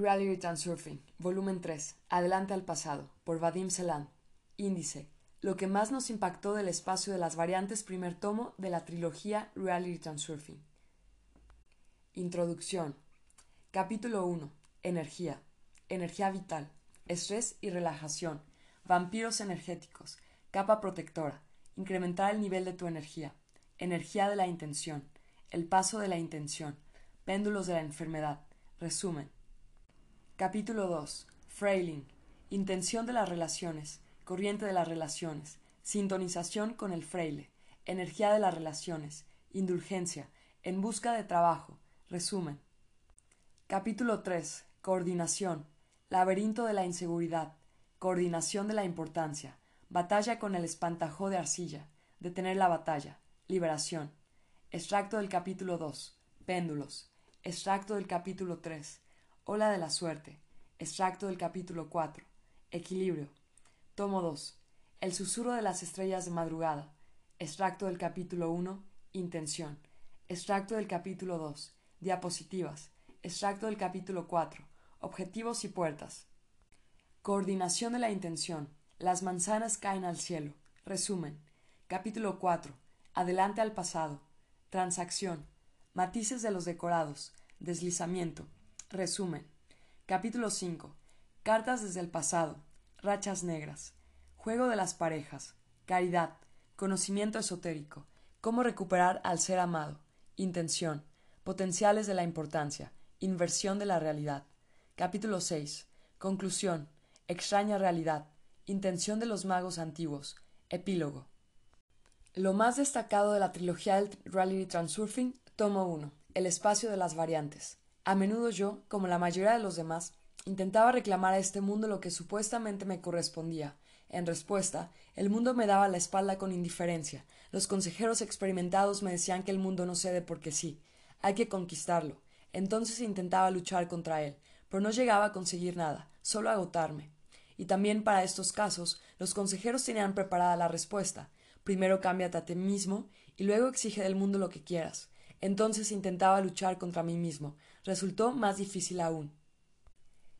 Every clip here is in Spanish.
Reality Transurfing, volumen 3, Adelante al pasado, por Vadim Selan. Índice, lo que más nos impactó del espacio de las variantes primer tomo de la trilogía Reality Transurfing. Introducción. Capítulo 1. Energía. Energía vital. Estrés y relajación. Vampiros energéticos. Capa protectora. Incrementar el nivel de tu energía. Energía de la intención. El paso de la intención. Péndulos de la enfermedad. Resumen. Capítulo 2. Frailing. Intención de las relaciones. Corriente de las relaciones. Sintonización con el fraile. Energía de las relaciones. Indulgencia. En busca de trabajo. Resumen. Capítulo 3. Coordinación. Laberinto de la inseguridad. Coordinación de la importancia. Batalla con el espantajo de arcilla. Detener la batalla. Liberación. Extracto del capítulo 2. Péndulos. Extracto del capítulo 3. Ola de la suerte. Extracto del capítulo 4. Equilibrio. Tomo 2. El susurro de las estrellas de madrugada. Extracto del capítulo 1. Intención. Extracto del capítulo 2. Diapositivas. Extracto del capítulo 4. Objetivos y puertas. Coordinación de la intención. Las manzanas caen al cielo. Resumen. Capítulo 4. Adelante al pasado. Transacción. Matices de los decorados. Deslizamiento. Resumen. Capítulo 5. Cartas desde el pasado. Rachas negras. Juego de las parejas. Caridad. Conocimiento esotérico. Cómo recuperar al ser amado. Intención. Potenciales de la importancia. Inversión de la realidad. Capítulo 6. Conclusión. Extraña realidad. Intención de los magos antiguos. Epílogo. Lo más destacado de la trilogía del Reality Transurfing, tomo 1. El espacio de las variantes. A menudo yo, como la mayoría de los demás, intentaba reclamar a este mundo lo que supuestamente me correspondía. En respuesta, el mundo me daba la espalda con indiferencia. Los consejeros experimentados me decían que el mundo no cede porque sí. Hay que conquistarlo. Entonces intentaba luchar contra él, pero no llegaba a conseguir nada, solo agotarme. Y también para estos casos, los consejeros tenían preparada la respuesta. Primero cámbiate a ti mismo y luego exige del mundo lo que quieras. Entonces intentaba luchar contra mí mismo. Resultó más difícil aún.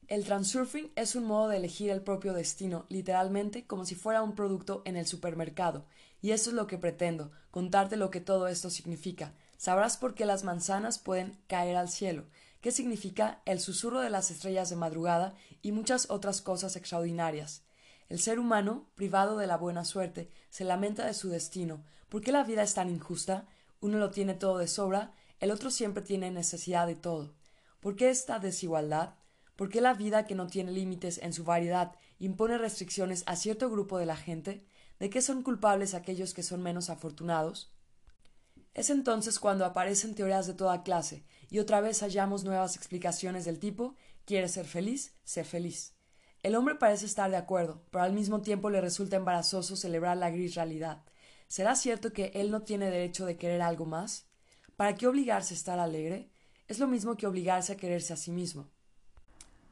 El transurfing es un modo de elegir el propio destino, literalmente como si fuera un producto en el supermercado, y eso es lo que pretendo, contarte lo que todo esto significa. Sabrás por qué las manzanas pueden caer al cielo, qué significa el susurro de las estrellas de madrugada y muchas otras cosas extraordinarias. El ser humano, privado de la buena suerte, se lamenta de su destino. ¿Por qué la vida es tan injusta? Uno lo tiene todo de sobra, el otro siempre tiene necesidad de todo. ¿Por qué esta desigualdad? ¿Por qué la vida que no tiene límites en su variedad impone restricciones a cierto grupo de la gente? ¿De qué son culpables aquellos que son menos afortunados? Es entonces cuando aparecen teorías de toda clase, y otra vez hallamos nuevas explicaciones del tipo ¿Quieres ser feliz? Sé feliz. El hombre parece estar de acuerdo, pero al mismo tiempo le resulta embarazoso celebrar la gris realidad. ¿Será cierto que él no tiene derecho de querer algo más? ¿Para qué obligarse a estar alegre? Es lo mismo que obligarse a quererse a sí mismo.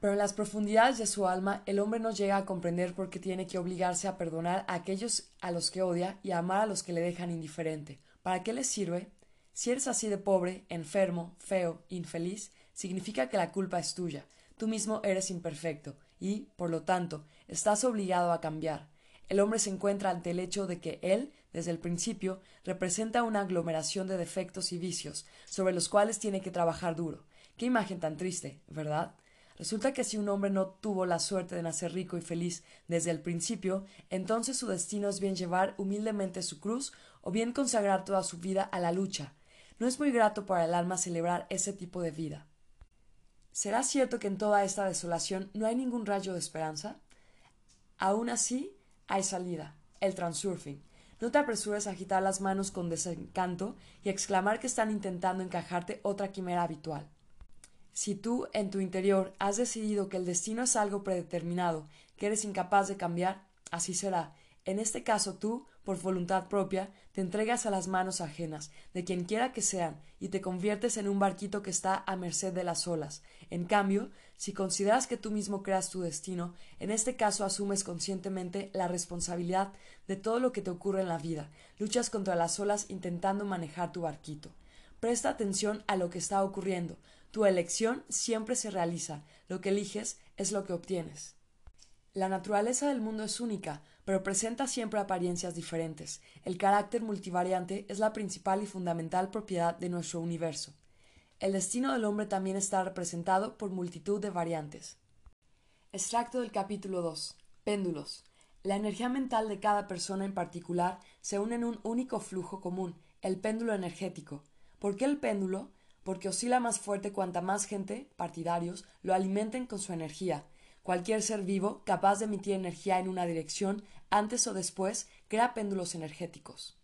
Pero en las profundidades de su alma el hombre no llega a comprender por qué tiene que obligarse a perdonar a aquellos a los que odia y a amar a los que le dejan indiferente. ¿Para qué le sirve? Si eres así de pobre, enfermo, feo, infeliz, significa que la culpa es tuya. Tú mismo eres imperfecto y, por lo tanto, estás obligado a cambiar. El hombre se encuentra ante el hecho de que él, desde el principio, representa una aglomeración de defectos y vicios, sobre los cuales tiene que trabajar duro. Qué imagen tan triste, ¿verdad? Resulta que si un hombre no tuvo la suerte de nacer rico y feliz desde el principio, entonces su destino es bien llevar humildemente su cruz o bien consagrar toda su vida a la lucha. No es muy grato para el alma celebrar ese tipo de vida. ¿Será cierto que en toda esta desolación no hay ningún rayo de esperanza? Aún así, hay salida, el transurfing. No te apresures a agitar las manos con desencanto y exclamar que están intentando encajarte otra quimera habitual. Si tú, en tu interior, has decidido que el destino es algo predeterminado, que eres incapaz de cambiar, así será. En este caso tú, por voluntad propia, te entregas a las manos ajenas, de quien quiera que sean, y te conviertes en un barquito que está a merced de las olas. En cambio, si consideras que tú mismo creas tu destino, en este caso asumes conscientemente la responsabilidad de todo lo que te ocurre en la vida, luchas contra las olas intentando manejar tu barquito. Presta atención a lo que está ocurriendo. Tu elección siempre se realiza. Lo que eliges es lo que obtienes. La naturaleza del mundo es única, pero presenta siempre apariencias diferentes. El carácter multivariante es la principal y fundamental propiedad de nuestro universo. El destino del hombre también está representado por multitud de variantes. Extracto del capítulo 2. Péndulos. La energía mental de cada persona en particular se une en un único flujo común, el péndulo energético. ¿Por qué el péndulo? Porque oscila más fuerte cuanta más gente, partidarios, lo alimenten con su energía. Cualquier ser vivo capaz de emitir energía en una dirección, antes o después, crea péndulos energéticos.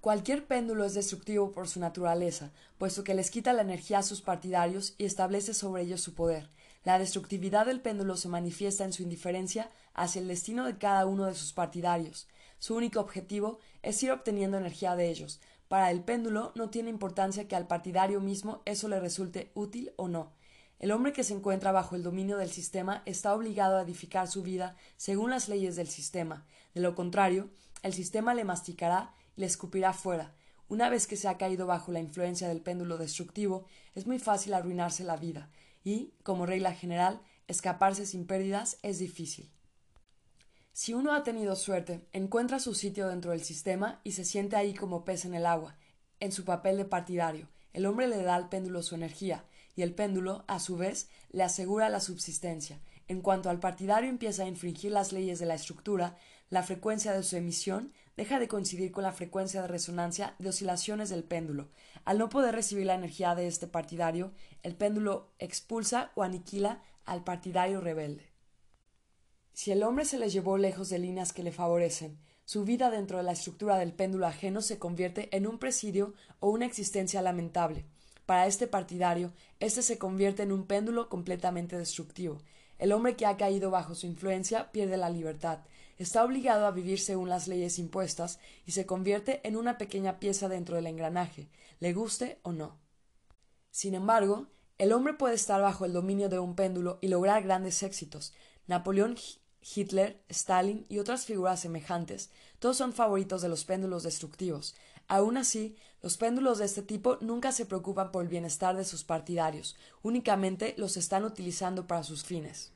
Cualquier péndulo es destructivo por su naturaleza, puesto que les quita la energía a sus partidarios y establece sobre ellos su poder. La destructividad del péndulo se manifiesta en su indiferencia hacia el destino de cada uno de sus partidarios. Su único objetivo es ir obteniendo energía de ellos. Para el péndulo no tiene importancia que al partidario mismo eso le resulte útil o no. El hombre que se encuentra bajo el dominio del sistema está obligado a edificar su vida según las leyes del sistema. De lo contrario, el sistema le masticará le escupirá fuera. Una vez que se ha caído bajo la influencia del péndulo destructivo, es muy fácil arruinarse la vida, y, como regla general, escaparse sin pérdidas es difícil. Si uno ha tenido suerte, encuentra su sitio dentro del sistema y se siente ahí como pez en el agua, en su papel de partidario. El hombre le da al péndulo su energía, y el péndulo, a su vez, le asegura la subsistencia. En cuanto al partidario empieza a infringir las leyes de la estructura, la frecuencia de su emisión deja de coincidir con la frecuencia de resonancia de oscilaciones del péndulo. Al no poder recibir la energía de este partidario, el péndulo expulsa o aniquila al partidario rebelde. Si el hombre se le llevó lejos de líneas que le favorecen, su vida dentro de la estructura del péndulo ajeno se convierte en un presidio o una existencia lamentable. Para este partidario, éste se convierte en un péndulo completamente destructivo. El hombre que ha caído bajo su influencia pierde la libertad, está obligado a vivir según las leyes impuestas y se convierte en una pequeña pieza dentro del engranaje, le guste o no. Sin embargo, el hombre puede estar bajo el dominio de un péndulo y lograr grandes éxitos. Napoleón, Hitler, Stalin y otras figuras semejantes, todos son favoritos de los péndulos destructivos. Aun así, los péndulos de este tipo nunca se preocupan por el bienestar de sus partidarios, únicamente los están utilizando para sus fines.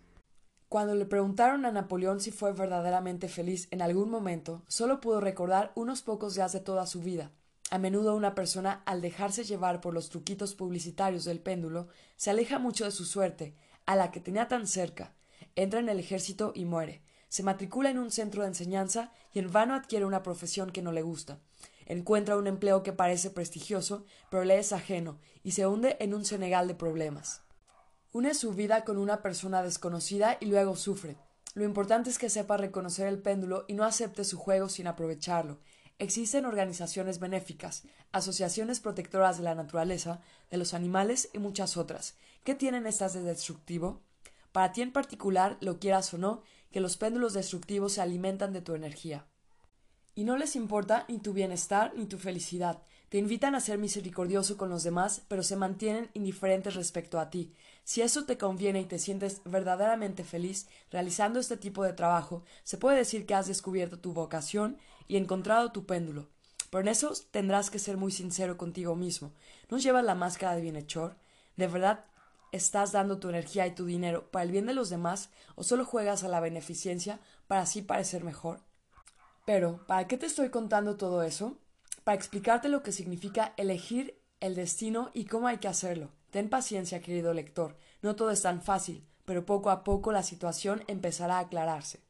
Cuando le preguntaron a Napoleón si fue verdaderamente feliz en algún momento, solo pudo recordar unos pocos días de toda su vida. A menudo una persona, al dejarse llevar por los truquitos publicitarios del péndulo, se aleja mucho de su suerte, a la que tenía tan cerca. Entra en el ejército y muere. Se matricula en un centro de enseñanza y en vano adquiere una profesión que no le gusta. Encuentra un empleo que parece prestigioso, pero le es ajeno, y se hunde en un senegal de problemas. Une su vida con una persona desconocida y luego sufre. Lo importante es que sepa reconocer el péndulo y no acepte su juego sin aprovecharlo. Existen organizaciones benéficas, asociaciones protectoras de la naturaleza, de los animales y muchas otras. ¿Qué tienen estas de destructivo? Para ti en particular, lo quieras o no, que los péndulos destructivos se alimentan de tu energía. Y no les importa ni tu bienestar ni tu felicidad. Te invitan a ser misericordioso con los demás, pero se mantienen indiferentes respecto a ti. Si eso te conviene y te sientes verdaderamente feliz realizando este tipo de trabajo, se puede decir que has descubierto tu vocación y encontrado tu péndulo. Pero en eso tendrás que ser muy sincero contigo mismo. ¿No llevas la máscara de bienhechor? ¿De verdad estás dando tu energía y tu dinero para el bien de los demás o solo juegas a la beneficencia para así parecer mejor? Pero, ¿para qué te estoy contando todo eso? Para explicarte lo que significa elegir el destino y cómo hay que hacerlo. Ten paciencia, querido lector. No todo es tan fácil, pero poco a poco la situación empezará a aclararse.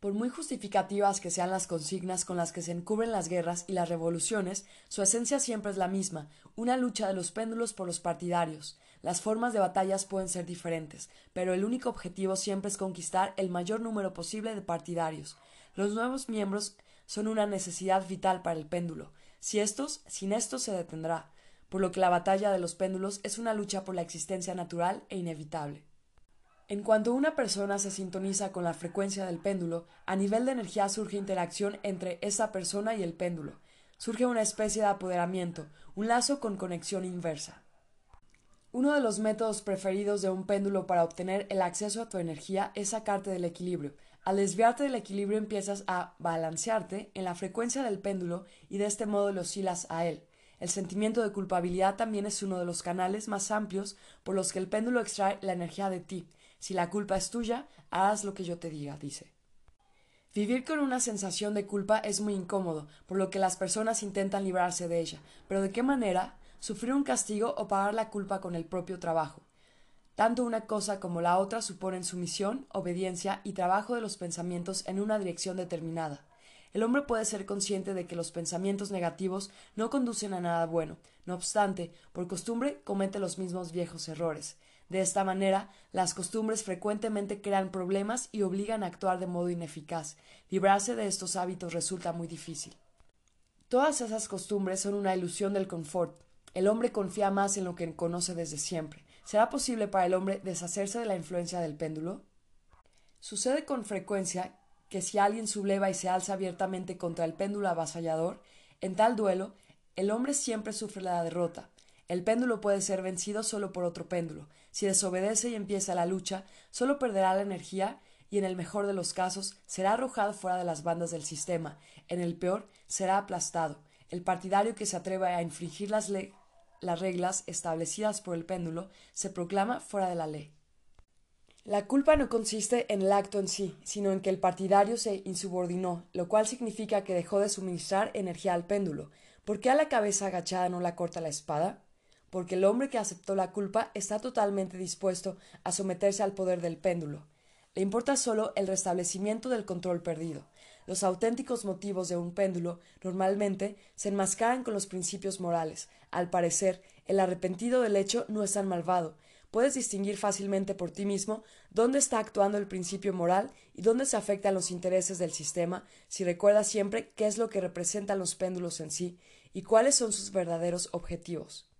Por muy justificativas que sean las consignas con las que se encubren las guerras y las revoluciones, su esencia siempre es la misma, una lucha de los péndulos por los partidarios. Las formas de batallas pueden ser diferentes, pero el único objetivo siempre es conquistar el mayor número posible de partidarios. Los nuevos miembros son una necesidad vital para el péndulo. Si estos, sin estos se detendrá por lo que la batalla de los péndulos es una lucha por la existencia natural e inevitable. En cuanto una persona se sintoniza con la frecuencia del péndulo, a nivel de energía surge interacción entre esa persona y el péndulo. Surge una especie de apoderamiento, un lazo con conexión inversa. Uno de los métodos preferidos de un péndulo para obtener el acceso a tu energía es sacarte del equilibrio. Al desviarte del equilibrio empiezas a balancearte en la frecuencia del péndulo y de este modo lo oscilas a él. El sentimiento de culpabilidad también es uno de los canales más amplios por los que el péndulo extrae la energía de ti. Si la culpa es tuya, harás lo que yo te diga, dice. Vivir con una sensación de culpa es muy incómodo, por lo que las personas intentan librarse de ella. Pero ¿de qué manera? Sufrir un castigo o pagar la culpa con el propio trabajo. Tanto una cosa como la otra suponen sumisión, obediencia y trabajo de los pensamientos en una dirección determinada. El hombre puede ser consciente de que los pensamientos negativos no conducen a nada bueno. No obstante, por costumbre comete los mismos viejos errores. De esta manera, las costumbres frecuentemente crean problemas y obligan a actuar de modo ineficaz. Librarse de estos hábitos resulta muy difícil. Todas esas costumbres son una ilusión del confort. El hombre confía más en lo que conoce desde siempre. ¿Será posible para el hombre deshacerse de la influencia del péndulo? Sucede con frecuencia que si alguien subleva y se alza abiertamente contra el péndulo avasallador, en tal duelo, el hombre siempre sufre la derrota. El péndulo puede ser vencido solo por otro péndulo. Si desobedece y empieza la lucha, solo perderá la energía y en el mejor de los casos será arrojado fuera de las bandas del sistema. En el peor, será aplastado. El partidario que se atreve a infringir las, las reglas establecidas por el péndulo se proclama fuera de la ley. La culpa no consiste en el acto en sí, sino en que el partidario se insubordinó, lo cual significa que dejó de suministrar energía al péndulo. ¿Por qué a la cabeza agachada no la corta la espada? porque el hombre que aceptó la culpa está totalmente dispuesto a someterse al poder del péndulo. Le importa solo el restablecimiento del control perdido. Los auténticos motivos de un péndulo normalmente se enmascaran con los principios morales. Al parecer, el arrepentido del hecho no es tan malvado. Puedes distinguir fácilmente por ti mismo dónde está actuando el principio moral y dónde se afectan los intereses del sistema si recuerdas siempre qué es lo que representan los péndulos en sí y cuáles son sus verdaderos objetivos.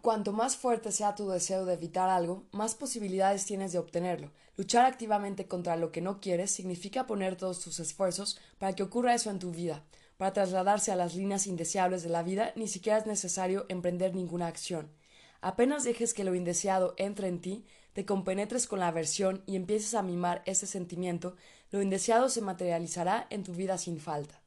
Cuanto más fuerte sea tu deseo de evitar algo, más posibilidades tienes de obtenerlo. Luchar activamente contra lo que no quieres significa poner todos tus esfuerzos para que ocurra eso en tu vida. Para trasladarse a las líneas indeseables de la vida ni siquiera es necesario emprender ninguna acción. Apenas dejes que lo indeseado entre en ti, te compenetres con la aversión y empieces a mimar ese sentimiento, lo indeseado se materializará en tu vida sin falta.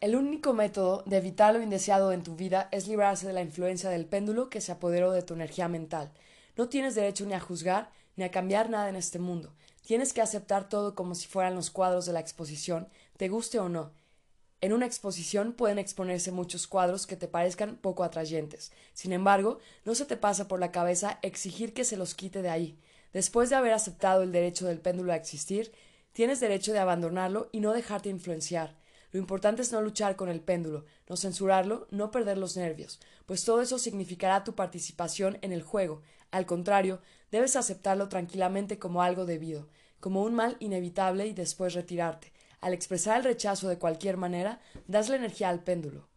El único método de evitar lo indeseado en tu vida es librarse de la influencia del péndulo que se apoderó de tu energía mental. No tienes derecho ni a juzgar ni a cambiar nada en este mundo. Tienes que aceptar todo como si fueran los cuadros de la exposición, te guste o no. En una exposición pueden exponerse muchos cuadros que te parezcan poco atrayentes. Sin embargo, no se te pasa por la cabeza exigir que se los quite de ahí. Después de haber aceptado el derecho del péndulo a existir, tienes derecho de abandonarlo y no dejarte influenciar. Lo importante es no luchar con el péndulo, no censurarlo, no perder los nervios, pues todo eso significará tu participación en el juego. Al contrario, debes aceptarlo tranquilamente como algo debido, como un mal inevitable y después retirarte. Al expresar el rechazo de cualquier manera, das la energía al péndulo.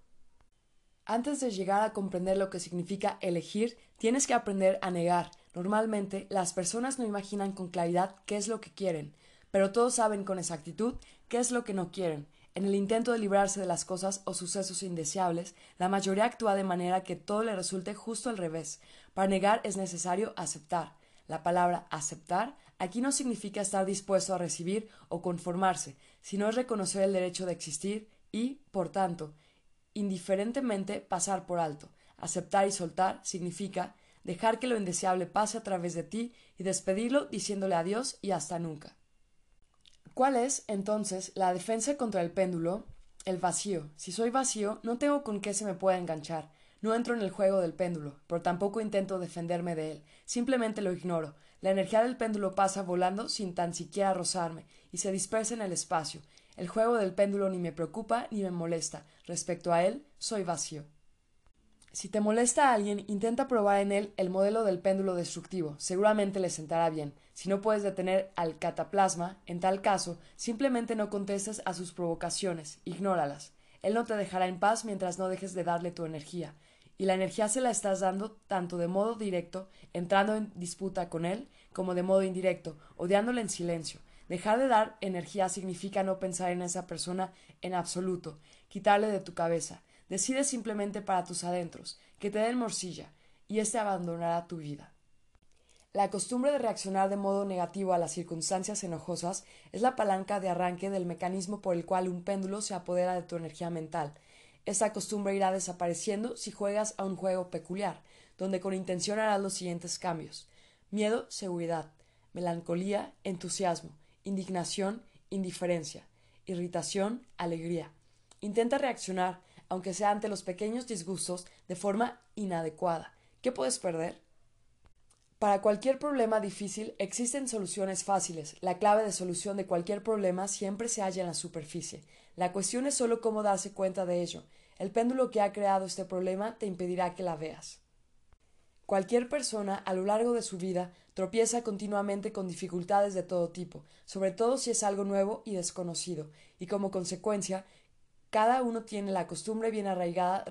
Antes de llegar a comprender lo que significa elegir, tienes que aprender a negar. Normalmente, las personas no imaginan con claridad qué es lo que quieren, pero todos saben con exactitud qué es lo que no quieren. En el intento de librarse de las cosas o sucesos indeseables, la mayoría actúa de manera que todo le resulte justo al revés. Para negar es necesario aceptar. La palabra aceptar aquí no significa estar dispuesto a recibir o conformarse, sino es reconocer el derecho de existir y, por tanto, indiferentemente pasar por alto. Aceptar y soltar significa dejar que lo indeseable pase a través de ti y despedirlo diciéndole adiós y hasta nunca. ¿Cuál es, entonces, la defensa contra el péndulo? El vacío. Si soy vacío, no tengo con qué se me pueda enganchar. No entro en el juego del péndulo, pero tampoco intento defenderme de él. Simplemente lo ignoro. La energía del péndulo pasa volando sin tan siquiera rozarme y se dispersa en el espacio. El juego del péndulo ni me preocupa ni me molesta. Respecto a él, soy vacío. Si te molesta alguien, intenta probar en él el modelo del péndulo destructivo. Seguramente le sentará bien. Si no puedes detener al cataplasma, en tal caso, simplemente no contestes a sus provocaciones, ignóralas. Él no te dejará en paz mientras no dejes de darle tu energía. Y la energía se la estás dando tanto de modo directo, entrando en disputa con él, como de modo indirecto, odiándole en silencio. Dejar de dar energía significa no pensar en esa persona en absoluto, quitarle de tu cabeza. Decide simplemente para tus adentros, que te den morcilla, y éste abandonará tu vida. La costumbre de reaccionar de modo negativo a las circunstancias enojosas es la palanca de arranque del mecanismo por el cual un péndulo se apodera de tu energía mental. Esta costumbre irá desapareciendo si juegas a un juego peculiar, donde con intención harás los siguientes cambios miedo, seguridad, melancolía, entusiasmo, indignación, indiferencia, irritación, alegría. Intenta reaccionar, aunque sea ante los pequeños disgustos, de forma inadecuada. ¿Qué puedes perder? Para cualquier problema difícil existen soluciones fáciles. La clave de solución de cualquier problema siempre se halla en la superficie. La cuestión es solo cómo darse cuenta de ello. El péndulo que ha creado este problema te impedirá que la veas. Cualquier persona a lo largo de su vida tropieza continuamente con dificultades de todo tipo, sobre todo si es algo nuevo y desconocido, y como consecuencia, cada uno tiene la costumbre bien arraigada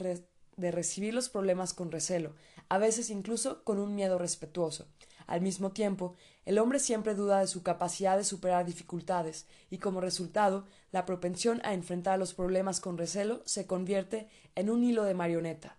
de recibir los problemas con recelo, a veces incluso con un miedo respetuoso. Al mismo tiempo, el hombre siempre duda de su capacidad de superar dificultades, y como resultado, la propensión a enfrentar los problemas con recelo se convierte en un hilo de marioneta.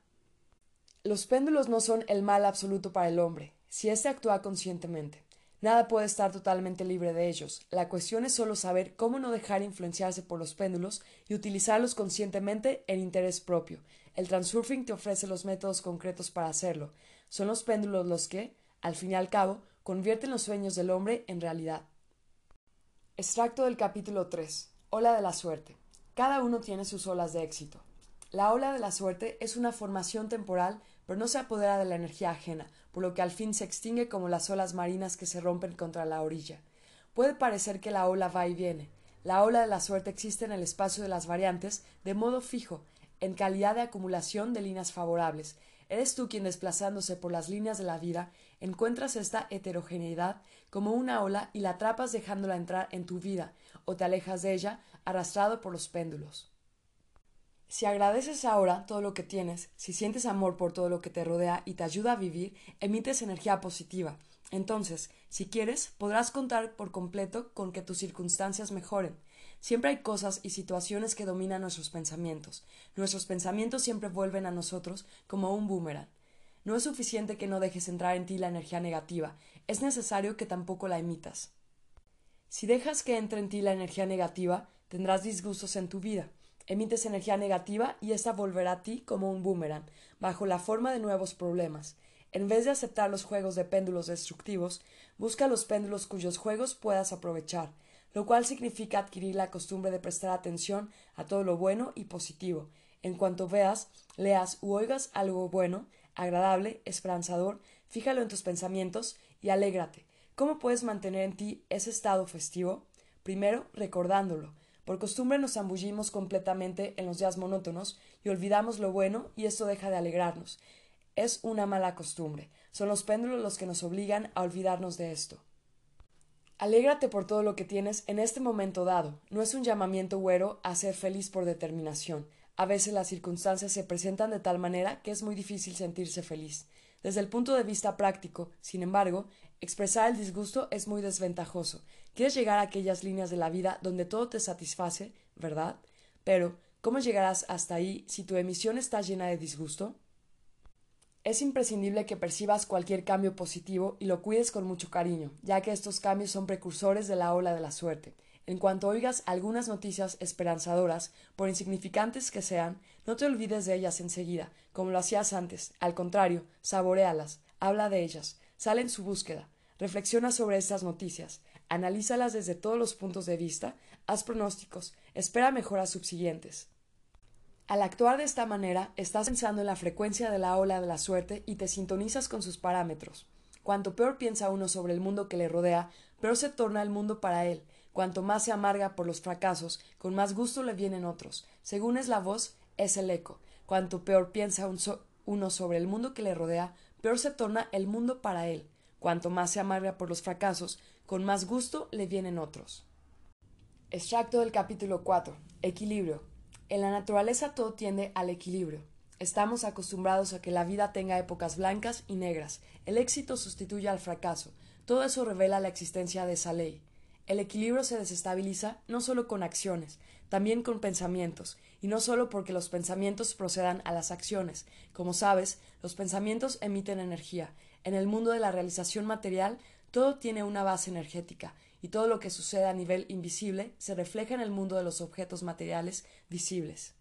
Los péndulos no son el mal absoluto para el hombre, si éste actúa conscientemente. Nada puede estar totalmente libre de ellos. La cuestión es solo saber cómo no dejar influenciarse por los péndulos y utilizarlos conscientemente en interés propio, el transurfing te ofrece los métodos concretos para hacerlo. Son los péndulos los que, al fin y al cabo, convierten los sueños del hombre en realidad. Extracto del capítulo 3. Ola de la suerte. Cada uno tiene sus olas de éxito. La ola de la suerte es una formación temporal, pero no se apodera de la energía ajena, por lo que al fin se extingue como las olas marinas que se rompen contra la orilla. Puede parecer que la ola va y viene. La ola de la suerte existe en el espacio de las variantes de modo fijo, en calidad de acumulación de líneas favorables. Eres tú quien desplazándose por las líneas de la vida encuentras esta heterogeneidad como una ola y la atrapas dejándola entrar en tu vida o te alejas de ella arrastrado por los péndulos. Si agradeces ahora todo lo que tienes, si sientes amor por todo lo que te rodea y te ayuda a vivir, emites energía positiva. Entonces, si quieres, podrás contar por completo con que tus circunstancias mejoren. Siempre hay cosas y situaciones que dominan nuestros pensamientos. Nuestros pensamientos siempre vuelven a nosotros como un boomerang. No es suficiente que no dejes entrar en ti la energía negativa, es necesario que tampoco la emitas. Si dejas que entre en ti la energía negativa, tendrás disgustos en tu vida. Emites energía negativa y esta volverá a ti como un boomerang, bajo la forma de nuevos problemas. En vez de aceptar los juegos de péndulos destructivos, busca los péndulos cuyos juegos puedas aprovechar lo cual significa adquirir la costumbre de prestar atención a todo lo bueno y positivo. En cuanto veas, leas u oigas algo bueno, agradable, esperanzador, fíjalo en tus pensamientos y alégrate. ¿Cómo puedes mantener en ti ese estado festivo? Primero, recordándolo. Por costumbre nos zambullimos completamente en los días monótonos y olvidamos lo bueno y esto deja de alegrarnos. Es una mala costumbre. Son los péndulos los que nos obligan a olvidarnos de esto. Alégrate por todo lo que tienes en este momento dado. No es un llamamiento güero a ser feliz por determinación. A veces las circunstancias se presentan de tal manera que es muy difícil sentirse feliz. Desde el punto de vista práctico, sin embargo, expresar el disgusto es muy desventajoso. Quieres llegar a aquellas líneas de la vida donde todo te satisface, ¿verdad? Pero, ¿cómo llegarás hasta ahí si tu emisión está llena de disgusto? Es imprescindible que percibas cualquier cambio positivo y lo cuides con mucho cariño, ya que estos cambios son precursores de la ola de la suerte. En cuanto oigas algunas noticias esperanzadoras, por insignificantes que sean, no te olvides de ellas enseguida, como lo hacías antes. Al contrario, saborealas, habla de ellas, sale en su búsqueda, reflexiona sobre estas noticias, analízalas desde todos los puntos de vista, haz pronósticos, espera mejoras subsiguientes. Al actuar de esta manera, estás pensando en la frecuencia de la ola de la suerte y te sintonizas con sus parámetros. Cuanto peor piensa uno sobre el mundo que le rodea, peor se torna el mundo para él. Cuanto más se amarga por los fracasos, con más gusto le vienen otros. Según es la voz, es el eco. Cuanto peor piensa uno sobre el mundo que le rodea, peor se torna el mundo para él. Cuanto más se amarga por los fracasos, con más gusto le vienen otros. Extracto del capítulo 4. Equilibrio. En la naturaleza todo tiende al equilibrio. Estamos acostumbrados a que la vida tenga épocas blancas y negras. El éxito sustituye al fracaso. Todo eso revela la existencia de esa ley. El equilibrio se desestabiliza no solo con acciones, también con pensamientos, y no solo porque los pensamientos procedan a las acciones. Como sabes, los pensamientos emiten energía. En el mundo de la realización material, todo tiene una base energética, y todo lo que sucede a nivel invisible se refleja en el mundo de los objetos materiales visibles.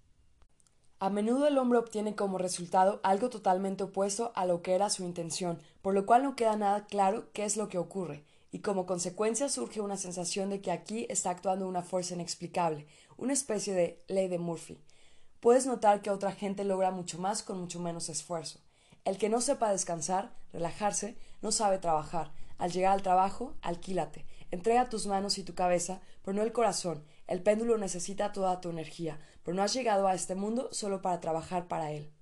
A menudo el hombre obtiene como resultado algo totalmente opuesto a lo que era su intención, por lo cual no queda nada claro qué es lo que ocurre, y como consecuencia surge una sensación de que aquí está actuando una fuerza inexplicable, una especie de ley de Murphy. Puedes notar que otra gente logra mucho más con mucho menos esfuerzo. El que no sepa descansar, relajarse, no sabe trabajar. Al llegar al trabajo, alquílate. Entrega tus manos y tu cabeza, pero no el corazón. El péndulo necesita toda tu energía, pero no has llegado a este mundo solo para trabajar para él.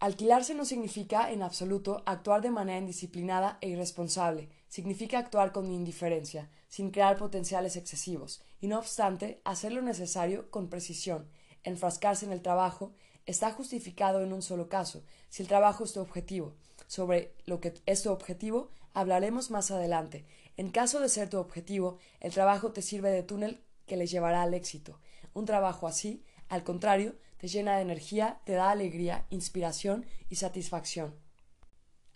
Alquilarse no significa, en absoluto, actuar de manera indisciplinada e irresponsable, significa actuar con indiferencia, sin crear potenciales excesivos, y no obstante, hacer lo necesario con precisión. Enfrascarse en el trabajo está justificado en un solo caso, si el trabajo es tu objetivo. Sobre lo que es tu objetivo hablaremos más adelante. En caso de ser tu objetivo, el trabajo te sirve de túnel que le llevará al éxito. Un trabajo así, al contrario, te llena de energía, te da alegría, inspiración y satisfacción.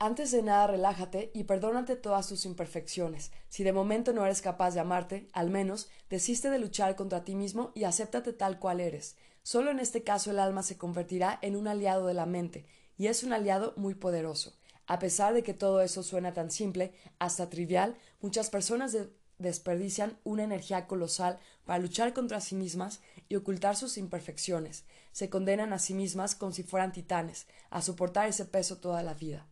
Antes de nada, relájate y perdónate todas tus imperfecciones. Si de momento no eres capaz de amarte, al menos desiste de luchar contra ti mismo y acéptate tal cual eres. Solo en este caso el alma se convertirá en un aliado de la mente, y es un aliado muy poderoso. A pesar de que todo eso suena tan simple, hasta trivial, muchas personas desperdician una energía colosal para luchar contra sí mismas y ocultar sus imperfecciones. Se condenan a sí mismas como si fueran titanes, a soportar ese peso toda la vida.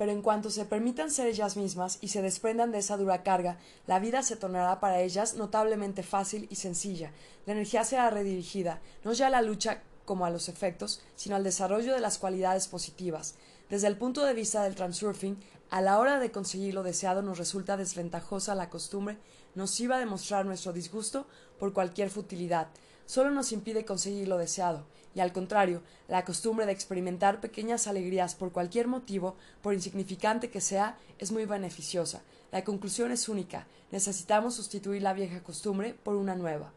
Pero en cuanto se permitan ser ellas mismas y se desprendan de esa dura carga, la vida se tornará para ellas notablemente fácil y sencilla. La energía será redirigida, no ya a la lucha como a los efectos, sino al desarrollo de las cualidades positivas. Desde el punto de vista del transurfing, a la hora de conseguir lo deseado nos resulta desventajosa la costumbre nociva de mostrar nuestro disgusto por cualquier futilidad. Solo nos impide conseguir lo deseado, y al contrario, la costumbre de experimentar pequeñas alegrías por cualquier motivo, por insignificante que sea, es muy beneficiosa. La conclusión es única. Necesitamos sustituir la vieja costumbre por una nueva.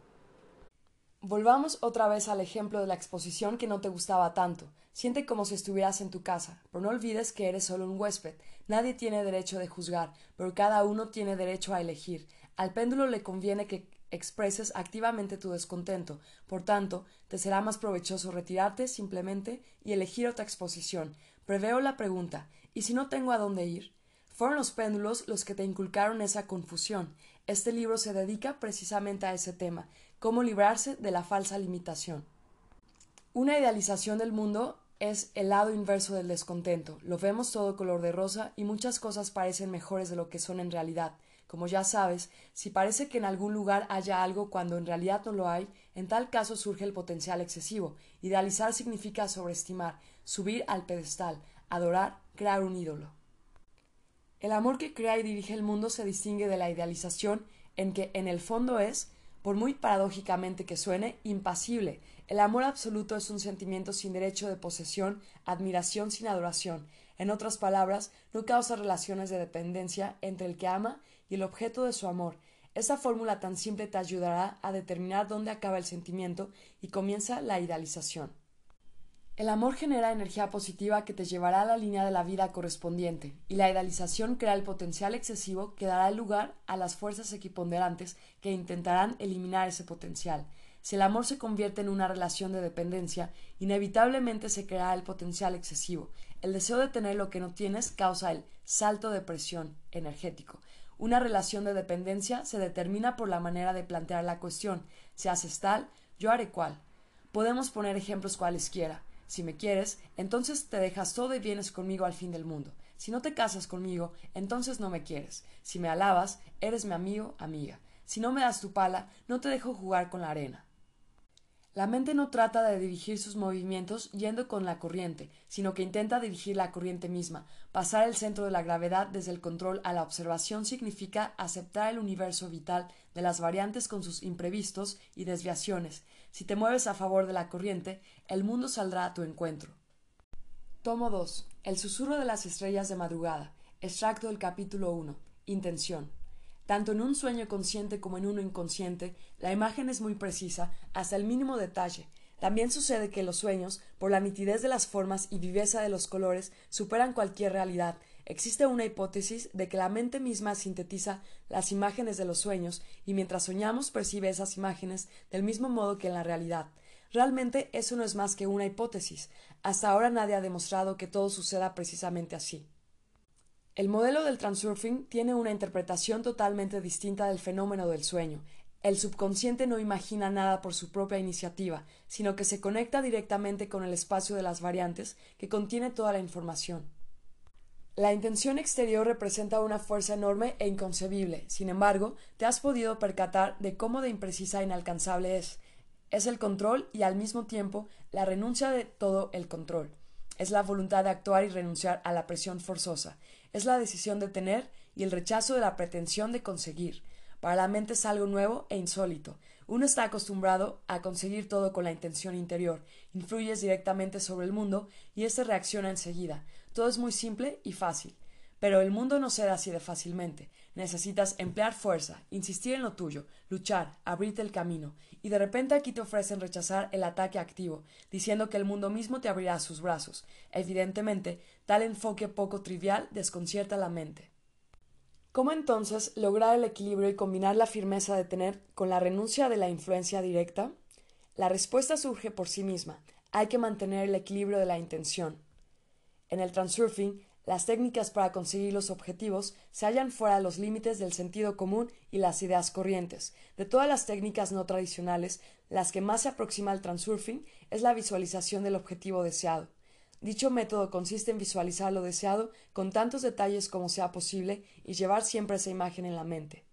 Volvamos otra vez al ejemplo de la exposición que no te gustaba tanto. Siente como si estuvieras en tu casa, pero no olvides que eres solo un huésped. Nadie tiene derecho de juzgar, pero cada uno tiene derecho a elegir. Al péndulo le conviene que expreses activamente tu descontento. Por tanto, te será más provechoso retirarte simplemente y elegir otra exposición. Preveo la pregunta ¿y si no tengo a dónde ir? Fueron los péndulos los que te inculcaron esa confusión. Este libro se dedica precisamente a ese tema, cómo librarse de la falsa limitación. Una idealización del mundo es el lado inverso del descontento. Lo vemos todo color de rosa y muchas cosas parecen mejores de lo que son en realidad. Como ya sabes, si parece que en algún lugar haya algo cuando en realidad no lo hay, en tal caso surge el potencial excesivo. Idealizar significa sobreestimar, subir al pedestal, adorar, crear un ídolo. El amor que crea y dirige el mundo se distingue de la idealización en que en el fondo es por muy paradójicamente que suene, impasible. El amor absoluto es un sentimiento sin derecho de posesión, admiración sin adoración. En otras palabras, no causa relaciones de dependencia entre el que ama el objeto de su amor. Esta fórmula tan simple te ayudará a determinar dónde acaba el sentimiento y comienza la idealización. El amor genera energía positiva que te llevará a la línea de la vida correspondiente, y la idealización crea el potencial excesivo que dará lugar a las fuerzas equiponderantes que intentarán eliminar ese potencial. Si el amor se convierte en una relación de dependencia, inevitablemente se creará el potencial excesivo. El deseo de tener lo que no tienes causa el salto de presión energético. Una relación de dependencia se determina por la manera de plantear la cuestión. Si haces tal, yo haré cual. Podemos poner ejemplos cualesquiera. Si me quieres, entonces te dejas todo y vienes conmigo al fin del mundo. Si no te casas conmigo, entonces no me quieres. Si me alabas, eres mi amigo, amiga. Si no me das tu pala, no te dejo jugar con la arena. La mente no trata de dirigir sus movimientos yendo con la corriente, sino que intenta dirigir la corriente misma. Pasar el centro de la gravedad desde el control a la observación significa aceptar el universo vital de las variantes con sus imprevistos y desviaciones. Si te mueves a favor de la corriente, el mundo saldrá a tu encuentro. Tomo 2. El susurro de las estrellas de madrugada. Extracto del capítulo 1. Intención. Tanto en un sueño consciente como en uno inconsciente, la imagen es muy precisa, hasta el mínimo detalle. También sucede que los sueños, por la nitidez de las formas y viveza de los colores, superan cualquier realidad. Existe una hipótesis de que la mente misma sintetiza las imágenes de los sueños y mientras soñamos percibe esas imágenes del mismo modo que en la realidad. Realmente eso no es más que una hipótesis. Hasta ahora nadie ha demostrado que todo suceda precisamente así. El modelo del transurfing tiene una interpretación totalmente distinta del fenómeno del sueño. El subconsciente no imagina nada por su propia iniciativa, sino que se conecta directamente con el espacio de las variantes que contiene toda la información. La intención exterior representa una fuerza enorme e inconcebible. Sin embargo, te has podido percatar de cómo de imprecisa e inalcanzable es. Es el control y al mismo tiempo la renuncia de todo el control. Es la voluntad de actuar y renunciar a la presión forzosa. Es la decisión de tener y el rechazo de la pretensión de conseguir. Para la mente es algo nuevo e insólito. Uno está acostumbrado a conseguir todo con la intención interior. Influyes directamente sobre el mundo y éste reacciona enseguida. Todo es muy simple y fácil. Pero el mundo no se da así de fácilmente. Necesitas emplear fuerza, insistir en lo tuyo, luchar, abrirte el camino, y de repente aquí te ofrecen rechazar el ataque activo, diciendo que el mundo mismo te abrirá sus brazos. Evidentemente, tal enfoque poco trivial desconcierta la mente. ¿Cómo entonces lograr el equilibrio y combinar la firmeza de tener con la renuncia de la influencia directa? La respuesta surge por sí misma. Hay que mantener el equilibrio de la intención. En el transurfing, las técnicas para conseguir los objetivos se hallan fuera de los límites del sentido común y las ideas corrientes. De todas las técnicas no tradicionales, las que más se aproxima al transurfing es la visualización del objetivo deseado. Dicho método consiste en visualizar lo deseado con tantos detalles como sea posible y llevar siempre esa imagen en la mente.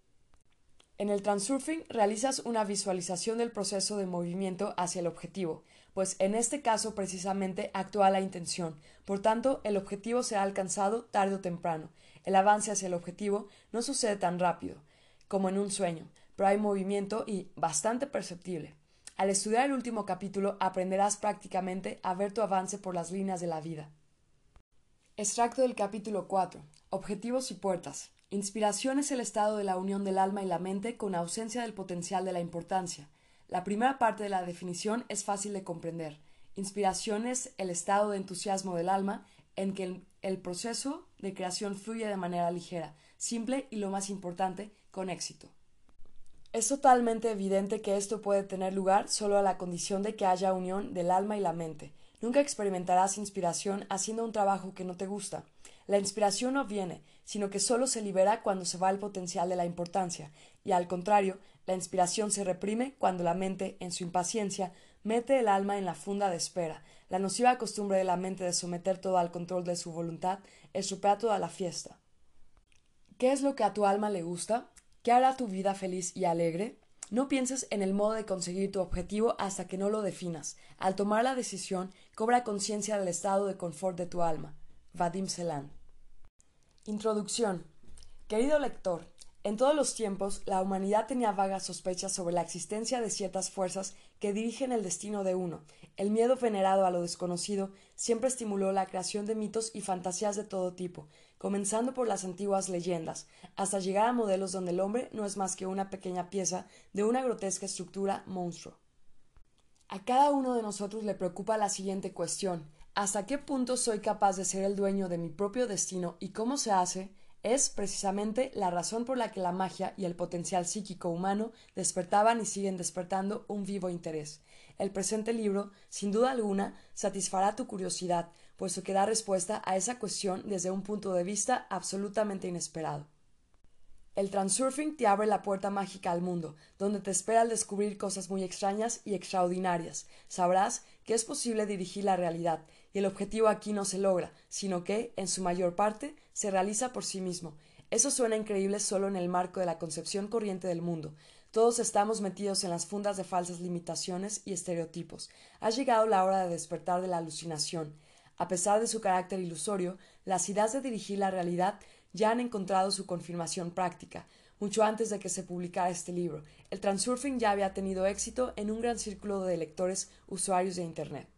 En el transurfing realizas una visualización del proceso de movimiento hacia el objetivo, pues en este caso precisamente actúa la intención. Por tanto, el objetivo será alcanzado tarde o temprano. El avance hacia el objetivo no sucede tan rápido como en un sueño, pero hay movimiento y bastante perceptible. Al estudiar el último capítulo aprenderás prácticamente a ver tu avance por las líneas de la vida. Extracto del capítulo 4. Objetivos y puertas. Inspiración es el estado de la unión del alma y la mente con ausencia del potencial de la importancia. La primera parte de la definición es fácil de comprender. Inspiración es el estado de entusiasmo del alma en que el, proceso de creación fluye de manera ligera, simple y, lo más importante, con éxito. Es totalmente evidente que esto puede tener lugar solo a la condición de que haya unión del alma y la mente. Nunca experimentarás inspiración haciendo un trabajo que no te gusta. La inspiración no viene, sino que solo se libera cuando se va el potencial de la importancia, y al contrario, la inspiración se reprime cuando la mente, en su impaciencia, mete el alma en la funda de espera. La nociva costumbre de la mente de someter todo al control de su voluntad estropea toda la fiesta. ¿Qué es lo que a tu alma le gusta? ¿Qué hará tu vida feliz y alegre? No pienses en el modo de conseguir tu objetivo hasta que no lo definas. Al tomar la decisión, cobra conciencia del estado de confort de tu alma. Vadim Selan. Introducción. Querido lector, en todos los tiempos, la humanidad tenía vagas sospechas sobre la existencia de ciertas fuerzas que dirigen el destino de uno. El miedo venerado a lo desconocido siempre estimuló la creación de mitos y fantasías de todo tipo, comenzando por las antiguas leyendas, hasta llegar a modelos donde el hombre no es más que una pequeña pieza de una grotesca estructura monstruo. A cada uno de nosotros le preocupa la siguiente cuestión ¿Hasta qué punto soy capaz de ser el dueño de mi propio destino y cómo se hace? Es precisamente la razón por la que la magia y el potencial psíquico humano despertaban y siguen despertando un vivo interés. El presente libro, sin duda alguna, satisfará tu curiosidad, puesto que da respuesta a esa cuestión desde un punto de vista absolutamente inesperado. El transurfing te abre la puerta mágica al mundo, donde te espera al descubrir cosas muy extrañas y extraordinarias. Sabrás que es posible dirigir la realidad, y el objetivo aquí no se logra, sino que, en su mayor parte, se realiza por sí mismo. Eso suena increíble solo en el marco de la concepción corriente del mundo. Todos estamos metidos en las fundas de falsas limitaciones y estereotipos. Ha llegado la hora de despertar de la alucinación. A pesar de su carácter ilusorio, las ideas de dirigir la realidad ya han encontrado su confirmación práctica. Mucho antes de que se publicara este libro, el transurfing ya había tenido éxito en un gran círculo de lectores usuarios de Internet.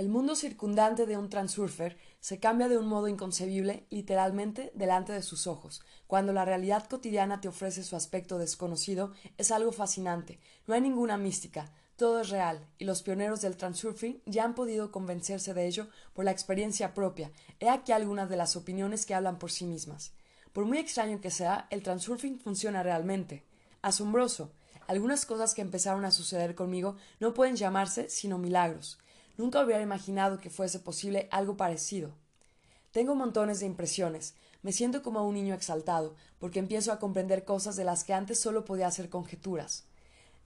El mundo circundante de un transurfer se cambia de un modo inconcebible, literalmente, delante de sus ojos. Cuando la realidad cotidiana te ofrece su aspecto desconocido, es algo fascinante. No hay ninguna mística, todo es real, y los pioneros del transurfing ya han podido convencerse de ello por la experiencia propia. He aquí algunas de las opiniones que hablan por sí mismas. Por muy extraño que sea, el transurfing funciona realmente. Asombroso. algunas cosas que empezaron a suceder conmigo no pueden llamarse sino milagros. Nunca hubiera imaginado que fuese posible algo parecido. Tengo montones de impresiones. Me siento como un niño exaltado, porque empiezo a comprender cosas de las que antes solo podía hacer conjeturas.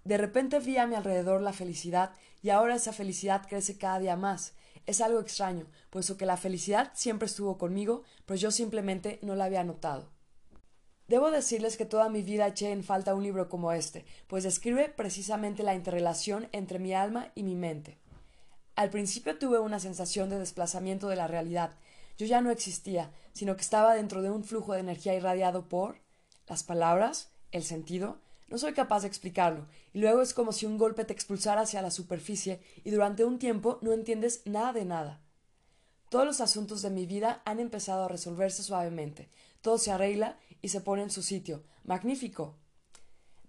De repente vi a mi alrededor la felicidad, y ahora esa felicidad crece cada día más. Es algo extraño, puesto que la felicidad siempre estuvo conmigo, pero yo simplemente no la había notado. Debo decirles que toda mi vida eché en falta un libro como este, pues describe precisamente la interrelación entre mi alma y mi mente. Al principio tuve una sensación de desplazamiento de la realidad. Yo ya no existía, sino que estaba dentro de un flujo de energía irradiado por las palabras, el sentido, no soy capaz de explicarlo, y luego es como si un golpe te expulsara hacia la superficie y durante un tiempo no entiendes nada de nada. Todos los asuntos de mi vida han empezado a resolverse suavemente, todo se arregla y se pone en su sitio. Magnífico.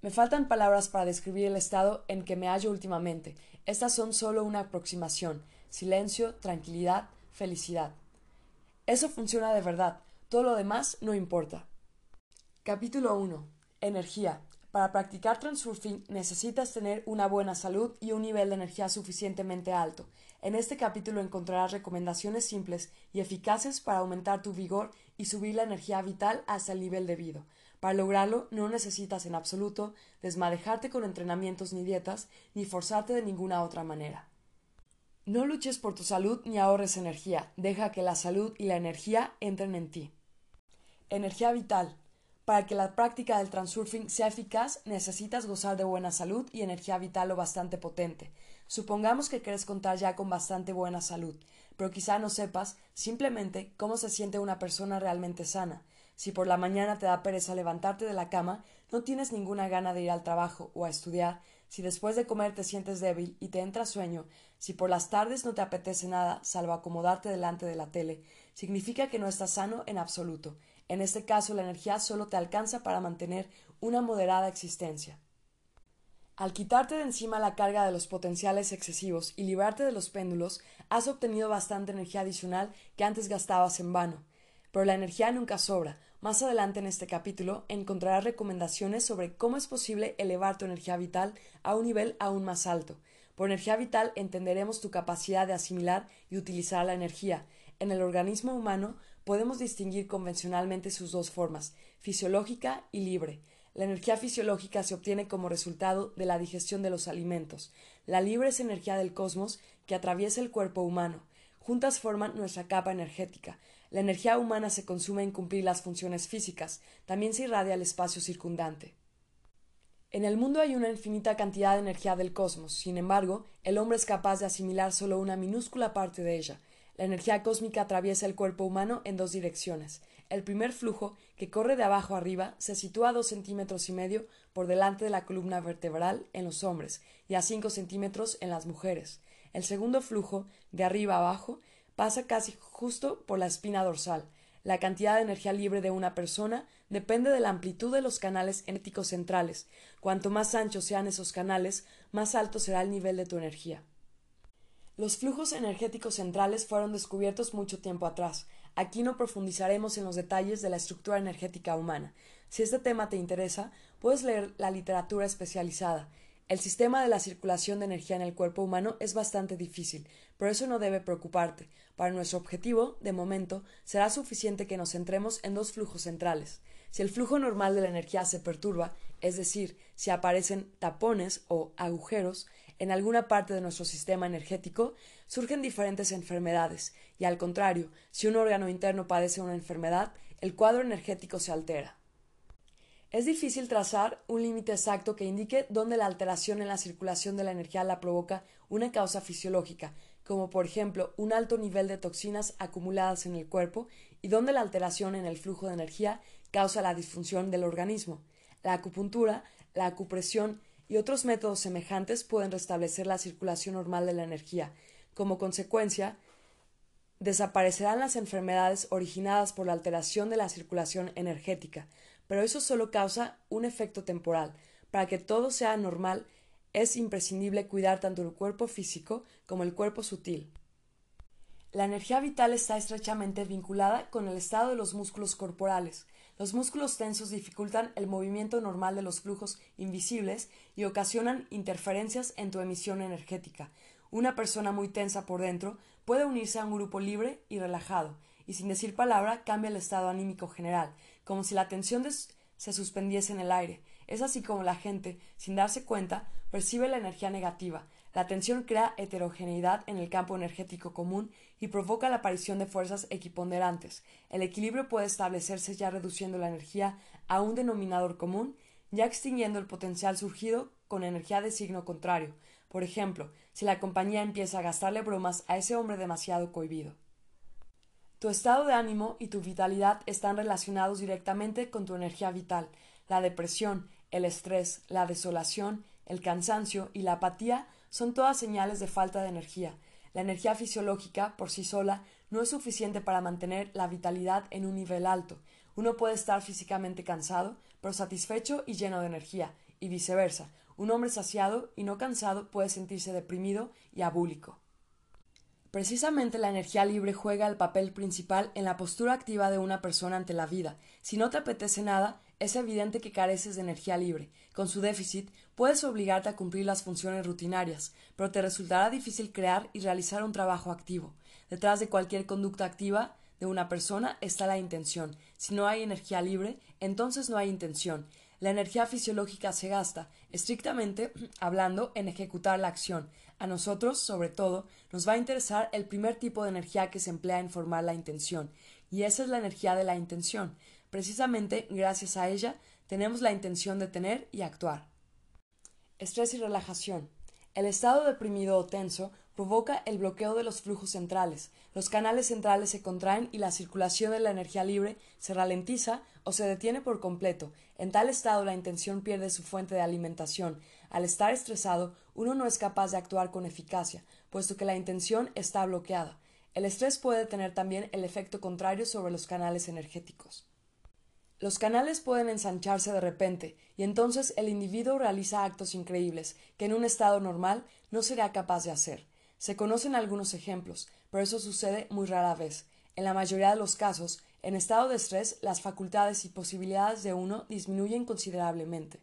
Me faltan palabras para describir el estado en que me hallo últimamente. Estas son solo una aproximación. Silencio, tranquilidad, felicidad. Eso funciona de verdad. Todo lo demás no importa. Capítulo 1. Energía. Para practicar transurfing necesitas tener una buena salud y un nivel de energía suficientemente alto. En este capítulo encontrarás recomendaciones simples y eficaces para aumentar tu vigor y subir la energía vital hasta el nivel debido. Para lograrlo no necesitas en absoluto desmadejarte con entrenamientos ni dietas, ni forzarte de ninguna otra manera. No luches por tu salud ni ahorres energía, deja que la salud y la energía entren en ti. Energía vital. Para que la práctica del transurfing sea eficaz, necesitas gozar de buena salud y energía vital lo bastante potente. Supongamos que quieres contar ya con bastante buena salud, pero quizá no sepas simplemente cómo se siente una persona realmente sana. Si por la mañana te da pereza levantarte de la cama, no tienes ninguna gana de ir al trabajo o a estudiar, si después de comer te sientes débil y te entra sueño, si por las tardes no te apetece nada salvo acomodarte delante de la tele, significa que no estás sano en absoluto en este caso, la energía solo te alcanza para mantener una moderada existencia. Al quitarte de encima la carga de los potenciales excesivos y librarte de los péndulos, has obtenido bastante energía adicional que antes gastabas en vano. Pero la energía nunca sobra. Más adelante en este capítulo encontrarás recomendaciones sobre cómo es posible elevar tu energía vital a un nivel aún más alto. Por energía vital entenderemos tu capacidad de asimilar y utilizar la energía. En el organismo humano podemos distinguir convencionalmente sus dos formas, fisiológica y libre. La energía fisiológica se obtiene como resultado de la digestión de los alimentos. La libre es energía del cosmos que atraviesa el cuerpo humano. Juntas forman nuestra capa energética. La energía humana se consume en cumplir las funciones físicas, también se irradia al espacio circundante. En el mundo hay una infinita cantidad de energía del cosmos, sin embargo, el hombre es capaz de asimilar solo una minúscula parte de ella. La energía cósmica atraviesa el cuerpo humano en dos direcciones. El primer flujo, que corre de abajo arriba, se sitúa a dos centímetros y medio por delante de la columna vertebral en los hombres y a cinco centímetros en las mujeres. El segundo flujo, de arriba abajo, pasa casi justo por la espina dorsal. La cantidad de energía libre de una persona depende de la amplitud de los canales energéticos centrales. Cuanto más anchos sean esos canales, más alto será el nivel de tu energía. Los flujos energéticos centrales fueron descubiertos mucho tiempo atrás. Aquí no profundizaremos en los detalles de la estructura energética humana. Si este tema te interesa, puedes leer la literatura especializada. El sistema de la circulación de energía en el cuerpo humano es bastante difícil, pero eso no debe preocuparte. Para nuestro objetivo, de momento, será suficiente que nos centremos en dos flujos centrales. Si el flujo normal de la energía se perturba, es decir, si aparecen tapones o agujeros, en alguna parte de nuestro sistema energético, surgen diferentes enfermedades, y al contrario, si un órgano interno padece una enfermedad, el cuadro energético se altera. Es difícil trazar un límite exacto que indique dónde la alteración en la circulación de la energía la provoca una causa fisiológica, como por ejemplo un alto nivel de toxinas acumuladas en el cuerpo, y dónde la alteración en el flujo de energía causa la disfunción del organismo. La acupuntura, la acupresión y otros métodos semejantes pueden restablecer la circulación normal de la energía. Como consecuencia, desaparecerán las enfermedades originadas por la alteración de la circulación energética, pero eso solo causa un efecto temporal. Para que todo sea normal, es imprescindible cuidar tanto el cuerpo físico como el cuerpo sutil. La energía vital está estrechamente vinculada con el estado de los músculos corporales. Los músculos tensos dificultan el movimiento normal de los flujos invisibles y ocasionan interferencias en tu emisión energética. Una persona muy tensa por dentro puede unirse a un grupo libre y relajado, y sin decir palabra cambia el estado anímico general, como si la tensión se suspendiese en el aire. Es así como la gente, sin darse cuenta, percibe la energía negativa. La tensión crea heterogeneidad en el campo energético común y provoca la aparición de fuerzas equiponderantes. El equilibrio puede establecerse ya reduciendo la energía a un denominador común, ya extinguiendo el potencial surgido con energía de signo contrario. Por ejemplo, si la compañía empieza a gastarle bromas a ese hombre demasiado cohibido. Tu estado de ánimo y tu vitalidad están relacionados directamente con tu energía vital. La depresión, el estrés, la desolación, el cansancio y la apatía son todas señales de falta de energía. La energía fisiológica, por sí sola, no es suficiente para mantener la vitalidad en un nivel alto. Uno puede estar físicamente cansado, pero satisfecho y lleno de energía, y viceversa. Un hombre saciado y no cansado puede sentirse deprimido y abúlico. Precisamente la energía libre juega el papel principal en la postura activa de una persona ante la vida. Si no te apetece nada, es evidente que careces de energía libre. Con su déficit, puedes obligarte a cumplir las funciones rutinarias, pero te resultará difícil crear y realizar un trabajo activo. Detrás de cualquier conducta activa de una persona está la intención. Si no hay energía libre, entonces no hay intención. La energía fisiológica se gasta, estrictamente hablando, en ejecutar la acción. A nosotros, sobre todo, nos va a interesar el primer tipo de energía que se emplea en formar la intención, y esa es la energía de la intención. Precisamente gracias a ella tenemos la intención de tener y actuar. Estrés y relajación. El estado deprimido o tenso provoca el bloqueo de los flujos centrales. Los canales centrales se contraen y la circulación de la energía libre se ralentiza o se detiene por completo. En tal estado la intención pierde su fuente de alimentación. Al estar estresado, uno no es capaz de actuar con eficacia, puesto que la intención está bloqueada. El estrés puede tener también el efecto contrario sobre los canales energéticos. Los canales pueden ensancharse de repente, y entonces el individuo realiza actos increíbles que en un estado normal no sería capaz de hacer. Se conocen algunos ejemplos, pero eso sucede muy rara vez. En la mayoría de los casos, en estado de estrés, las facultades y posibilidades de uno disminuyen considerablemente.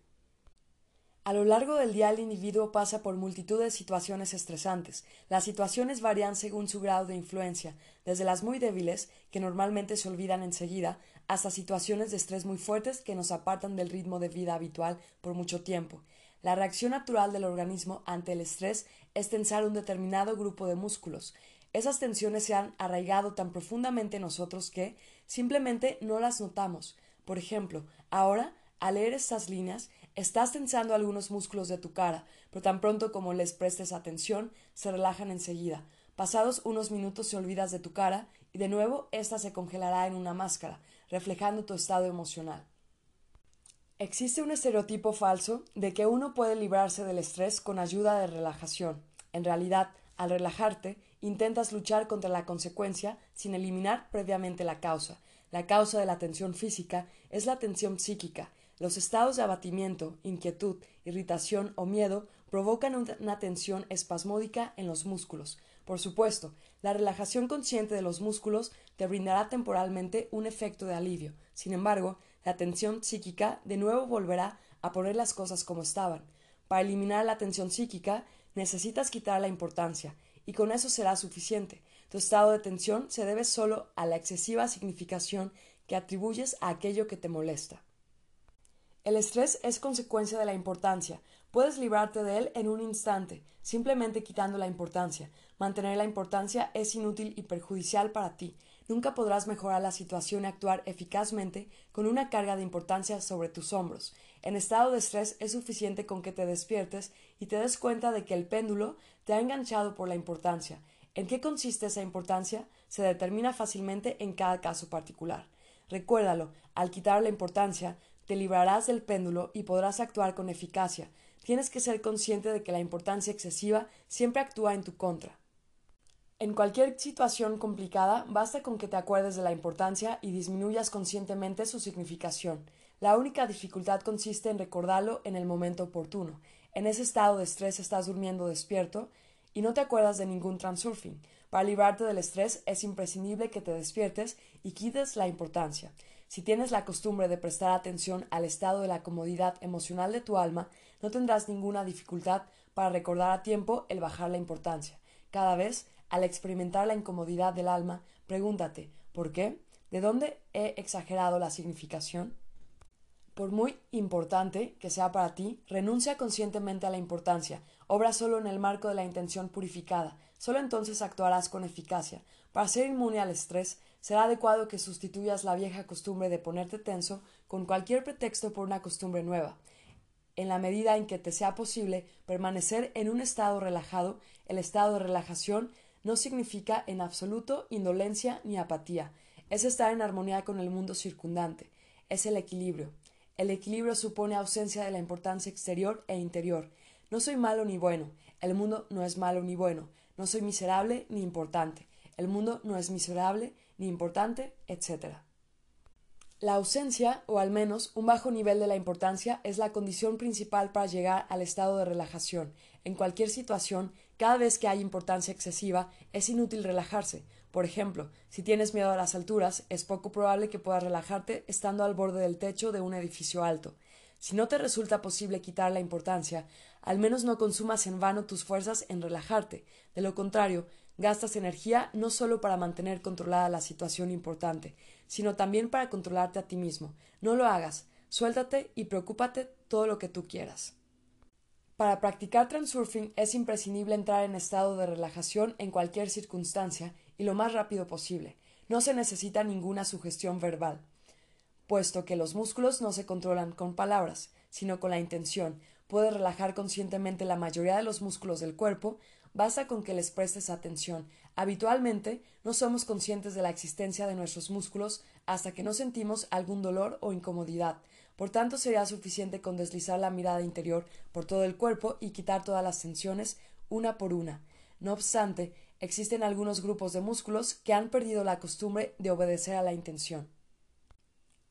A lo largo del día el individuo pasa por multitud de situaciones estresantes. Las situaciones varían según su grado de influencia, desde las muy débiles, que normalmente se olvidan enseguida, hasta situaciones de estrés muy fuertes que nos apartan del ritmo de vida habitual por mucho tiempo. La reacción natural del organismo ante el estrés es tensar un determinado grupo de músculos. Esas tensiones se han arraigado tan profundamente en nosotros que simplemente no las notamos. Por ejemplo, ahora, al leer estas líneas, Estás tensando algunos músculos de tu cara, pero tan pronto como les prestes atención, se relajan enseguida. Pasados unos minutos se olvidas de tu cara y de nuevo ésta se congelará en una máscara, reflejando tu estado emocional. Existe un estereotipo falso de que uno puede librarse del estrés con ayuda de relajación. En realidad, al relajarte, intentas luchar contra la consecuencia sin eliminar previamente la causa. La causa de la tensión física es la tensión psíquica, los estados de abatimiento, inquietud, irritación o miedo provocan una tensión espasmódica en los músculos. Por supuesto, la relajación consciente de los músculos te brindará temporalmente un efecto de alivio. Sin embargo, la tensión psíquica de nuevo volverá a poner las cosas como estaban. Para eliminar la tensión psíquica necesitas quitar la importancia, y con eso será suficiente. Tu estado de tensión se debe solo a la excesiva significación que atribuyes a aquello que te molesta. El estrés es consecuencia de la importancia. Puedes librarte de él en un instante, simplemente quitando la importancia. Mantener la importancia es inútil y perjudicial para ti. Nunca podrás mejorar la situación y actuar eficazmente con una carga de importancia sobre tus hombros. En estado de estrés es suficiente con que te despiertes y te des cuenta de que el péndulo te ha enganchado por la importancia. ¿En qué consiste esa importancia? Se determina fácilmente en cada caso particular. Recuérdalo, al quitar la importancia, te librarás del péndulo y podrás actuar con eficacia. Tienes que ser consciente de que la importancia excesiva siempre actúa en tu contra. En cualquier situación complicada, basta con que te acuerdes de la importancia y disminuyas conscientemente su significación. La única dificultad consiste en recordarlo en el momento oportuno. En ese estado de estrés estás durmiendo despierto y no te acuerdas de ningún transurfing. Para librarte del estrés es imprescindible que te despiertes y quites la importancia. Si tienes la costumbre de prestar atención al estado de la comodidad emocional de tu alma, no tendrás ninguna dificultad para recordar a tiempo el bajar la importancia. Cada vez, al experimentar la incomodidad del alma, pregúntate ¿por qué? ¿De dónde he exagerado la significación? Por muy importante que sea para ti, renuncia conscientemente a la importancia, obra solo en el marco de la intención purificada, solo entonces actuarás con eficacia. Para ser inmune al estrés, será adecuado que sustituyas la vieja costumbre de ponerte tenso con cualquier pretexto por una costumbre nueva. En la medida en que te sea posible permanecer en un estado relajado, el estado de relajación no significa en absoluto indolencia ni apatía, es estar en armonía con el mundo circundante, es el equilibrio. El equilibrio supone ausencia de la importancia exterior e interior. No soy malo ni bueno. El mundo no es malo ni bueno. No soy miserable ni importante. El mundo no es miserable ni importante, etc. La ausencia, o al menos un bajo nivel de la importancia, es la condición principal para llegar al estado de relajación. En cualquier situación, cada vez que hay importancia excesiva, es inútil relajarse, por ejemplo, si tienes miedo a las alturas, es poco probable que puedas relajarte estando al borde del techo de un edificio alto. Si no te resulta posible quitar la importancia, al menos no consumas en vano tus fuerzas en relajarte. De lo contrario, gastas energía no solo para mantener controlada la situación importante, sino también para controlarte a ti mismo. No lo hagas. Suéltate y preocúpate todo lo que tú quieras. Para practicar transurfing es imprescindible entrar en estado de relajación en cualquier circunstancia y lo más rápido posible. No se necesita ninguna sugestión verbal, puesto que los músculos no se controlan con palabras, sino con la intención. Puedes relajar conscientemente la mayoría de los músculos del cuerpo, basta con que les prestes atención. Habitualmente no somos conscientes de la existencia de nuestros músculos hasta que no sentimos algún dolor o incomodidad. Por tanto, sería suficiente con deslizar la mirada interior por todo el cuerpo y quitar todas las tensiones una por una. No obstante, existen algunos grupos de músculos que han perdido la costumbre de obedecer a la intención.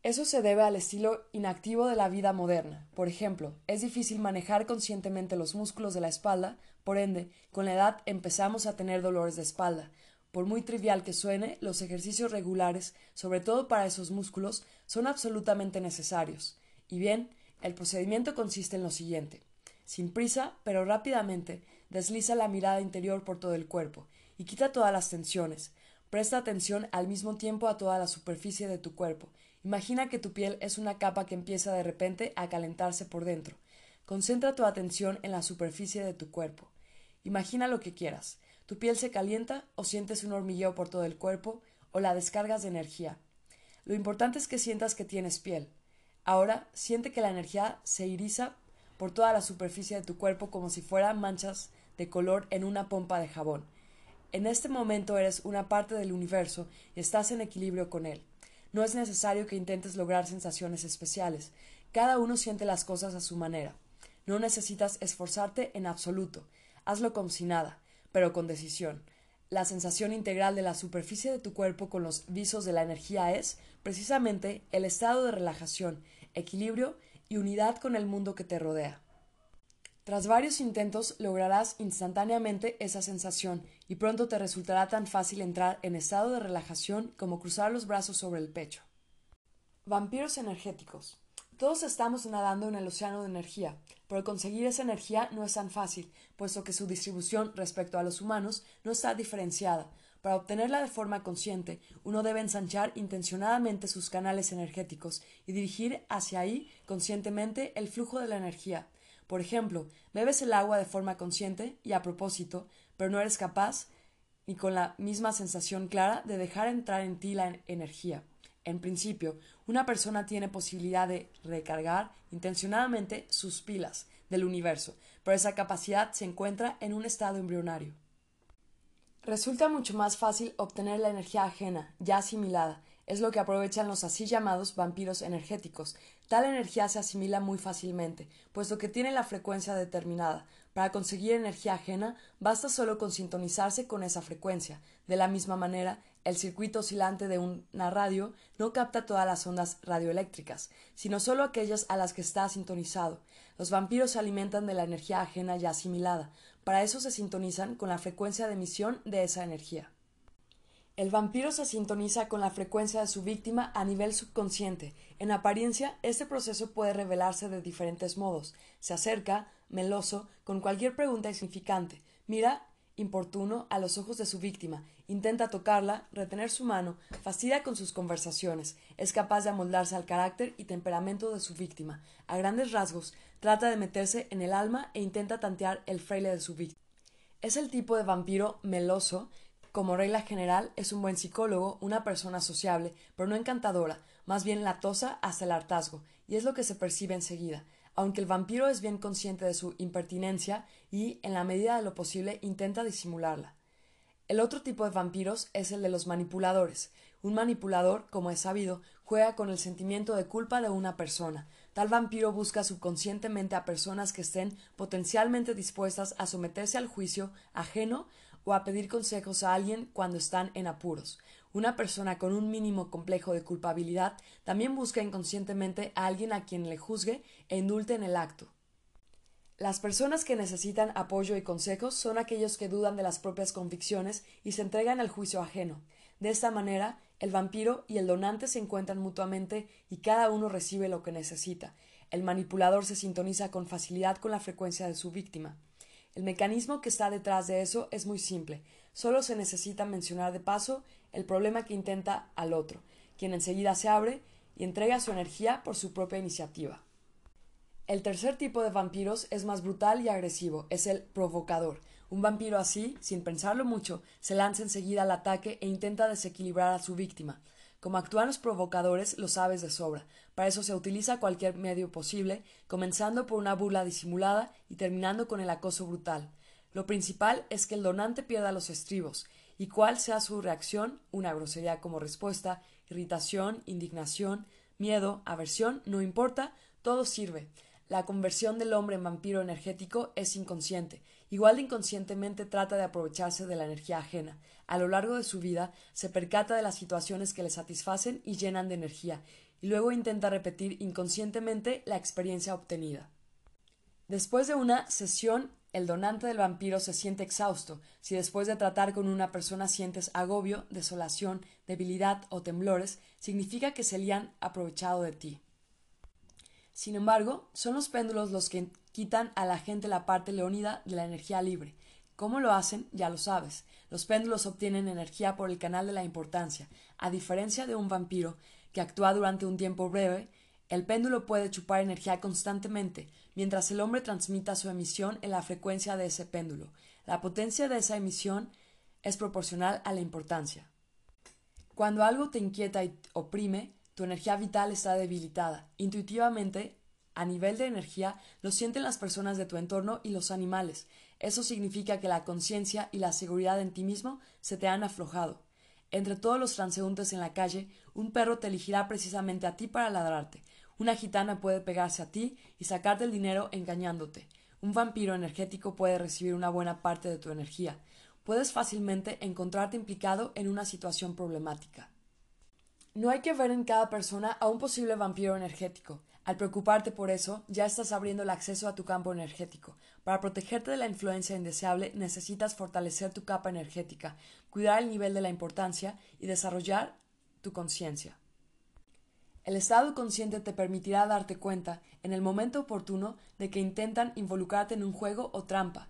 Eso se debe al estilo inactivo de la vida moderna. Por ejemplo, es difícil manejar conscientemente los músculos de la espalda, por ende, con la edad empezamos a tener dolores de espalda. Por muy trivial que suene, los ejercicios regulares, sobre todo para esos músculos, son absolutamente necesarios. Y bien, el procedimiento consiste en lo siguiente. Sin prisa, pero rápidamente, desliza la mirada interior por todo el cuerpo y quita todas las tensiones. Presta atención al mismo tiempo a toda la superficie de tu cuerpo. Imagina que tu piel es una capa que empieza de repente a calentarse por dentro. Concentra tu atención en la superficie de tu cuerpo. Imagina lo que quieras. Tu piel se calienta o sientes un hormigueo por todo el cuerpo o la descargas de energía. Lo importante es que sientas que tienes piel. Ahora siente que la energía se iriza por toda la superficie de tu cuerpo como si fueran manchas de color en una pompa de jabón. En este momento eres una parte del universo y estás en equilibrio con él. No es necesario que intentes lograr sensaciones especiales. Cada uno siente las cosas a su manera. No necesitas esforzarte en absoluto. Hazlo como si nada, pero con decisión. La sensación integral de la superficie de tu cuerpo con los visos de la energía es, precisamente, el estado de relajación, equilibrio y unidad con el mundo que te rodea. Tras varios intentos lograrás instantáneamente esa sensación y pronto te resultará tan fácil entrar en estado de relajación como cruzar los brazos sobre el pecho. Vampiros energéticos. Todos estamos nadando en el océano de energía, pero conseguir esa energía no es tan fácil, puesto que su distribución respecto a los humanos no está diferenciada. Para obtenerla de forma consciente, uno debe ensanchar intencionadamente sus canales energéticos y dirigir hacia ahí conscientemente el flujo de la energía. Por ejemplo, bebes el agua de forma consciente y a propósito, pero no eres capaz, ni con la misma sensación clara, de dejar entrar en ti la energía. En principio, una persona tiene posibilidad de recargar intencionadamente sus pilas del universo, pero esa capacidad se encuentra en un estado embrionario. Resulta mucho más fácil obtener la energía ajena, ya asimilada, es lo que aprovechan los así llamados vampiros energéticos. Tal energía se asimila muy fácilmente, puesto que tiene la frecuencia determinada. Para conseguir energía ajena, basta solo con sintonizarse con esa frecuencia. De la misma manera, el circuito oscilante de una radio no capta todas las ondas radioeléctricas, sino solo aquellas a las que está sintonizado. Los vampiros se alimentan de la energía ajena ya asimilada. Para eso se sintonizan con la frecuencia de emisión de esa energía. El vampiro se sintoniza con la frecuencia de su víctima a nivel subconsciente. En apariencia, este proceso puede revelarse de diferentes modos. Se acerca, meloso, con cualquier pregunta insignificante. Mira importuno a los ojos de su víctima, intenta tocarla, retener su mano, fastidia con sus conversaciones, es capaz de amoldarse al carácter y temperamento de su víctima. A grandes rasgos, trata de meterse en el alma e intenta tantear el fraile de su víctima. Es el tipo de vampiro meloso. Como regla general, es un buen psicólogo, una persona sociable, pero no encantadora, más bien latosa hasta el hartazgo, y es lo que se percibe enseguida aunque el vampiro es bien consciente de su impertinencia y, en la medida de lo posible, intenta disimularla. El otro tipo de vampiros es el de los manipuladores. Un manipulador, como es sabido, juega con el sentimiento de culpa de una persona. Tal vampiro busca subconscientemente a personas que estén potencialmente dispuestas a someterse al juicio ajeno o a pedir consejos a alguien cuando están en apuros. Una persona con un mínimo complejo de culpabilidad también busca inconscientemente a alguien a quien le juzgue e indulte en el acto. Las personas que necesitan apoyo y consejos son aquellos que dudan de las propias convicciones y se entregan al juicio ajeno. De esta manera, el vampiro y el donante se encuentran mutuamente y cada uno recibe lo que necesita. El manipulador se sintoniza con facilidad con la frecuencia de su víctima. El mecanismo que está detrás de eso es muy simple. Solo se necesita mencionar de paso el problema que intenta al otro, quien enseguida se abre y entrega su energía por su propia iniciativa. El tercer tipo de vampiros es más brutal y agresivo, es el provocador. Un vampiro así, sin pensarlo mucho, se lanza enseguida al ataque e intenta desequilibrar a su víctima. Como actúan los provocadores, lo sabes de sobra. Para eso se utiliza cualquier medio posible, comenzando por una burla disimulada y terminando con el acoso brutal. Lo principal es que el donante pierda los estribos, y cuál sea su reacción, una grosería como respuesta, irritación, indignación, miedo, aversión, no importa, todo sirve. La conversión del hombre en vampiro energético es inconsciente. Igual de inconscientemente trata de aprovecharse de la energía ajena. A lo largo de su vida se percata de las situaciones que le satisfacen y llenan de energía, y luego intenta repetir inconscientemente la experiencia obtenida. Después de una sesión el donante del vampiro se siente exhausto. Si después de tratar con una persona sientes agobio, desolación, debilidad o temblores, significa que se le han aprovechado de ti. Sin embargo, son los péndulos los que quitan a la gente la parte leónida de la energía libre. ¿Cómo lo hacen? Ya lo sabes. Los péndulos obtienen energía por el canal de la importancia. A diferencia de un vampiro, que actúa durante un tiempo breve, el péndulo puede chupar energía constantemente, mientras el hombre transmita su emisión en la frecuencia de ese péndulo. La potencia de esa emisión es proporcional a la importancia. Cuando algo te inquieta y oprime, tu energía vital está debilitada. Intuitivamente, a nivel de energía, lo sienten las personas de tu entorno y los animales. Eso significa que la conciencia y la seguridad en ti mismo se te han aflojado. Entre todos los transeúntes en la calle, un perro te elegirá precisamente a ti para ladrarte. Una gitana puede pegarse a ti y sacarte el dinero engañándote. Un vampiro energético puede recibir una buena parte de tu energía. Puedes fácilmente encontrarte implicado en una situación problemática. No hay que ver en cada persona a un posible vampiro energético. Al preocuparte por eso, ya estás abriendo el acceso a tu campo energético. Para protegerte de la influencia indeseable, necesitas fortalecer tu capa energética, cuidar el nivel de la importancia y desarrollar tu conciencia. El estado consciente te permitirá darte cuenta, en el momento oportuno, de que intentan involucrarte en un juego o trampa.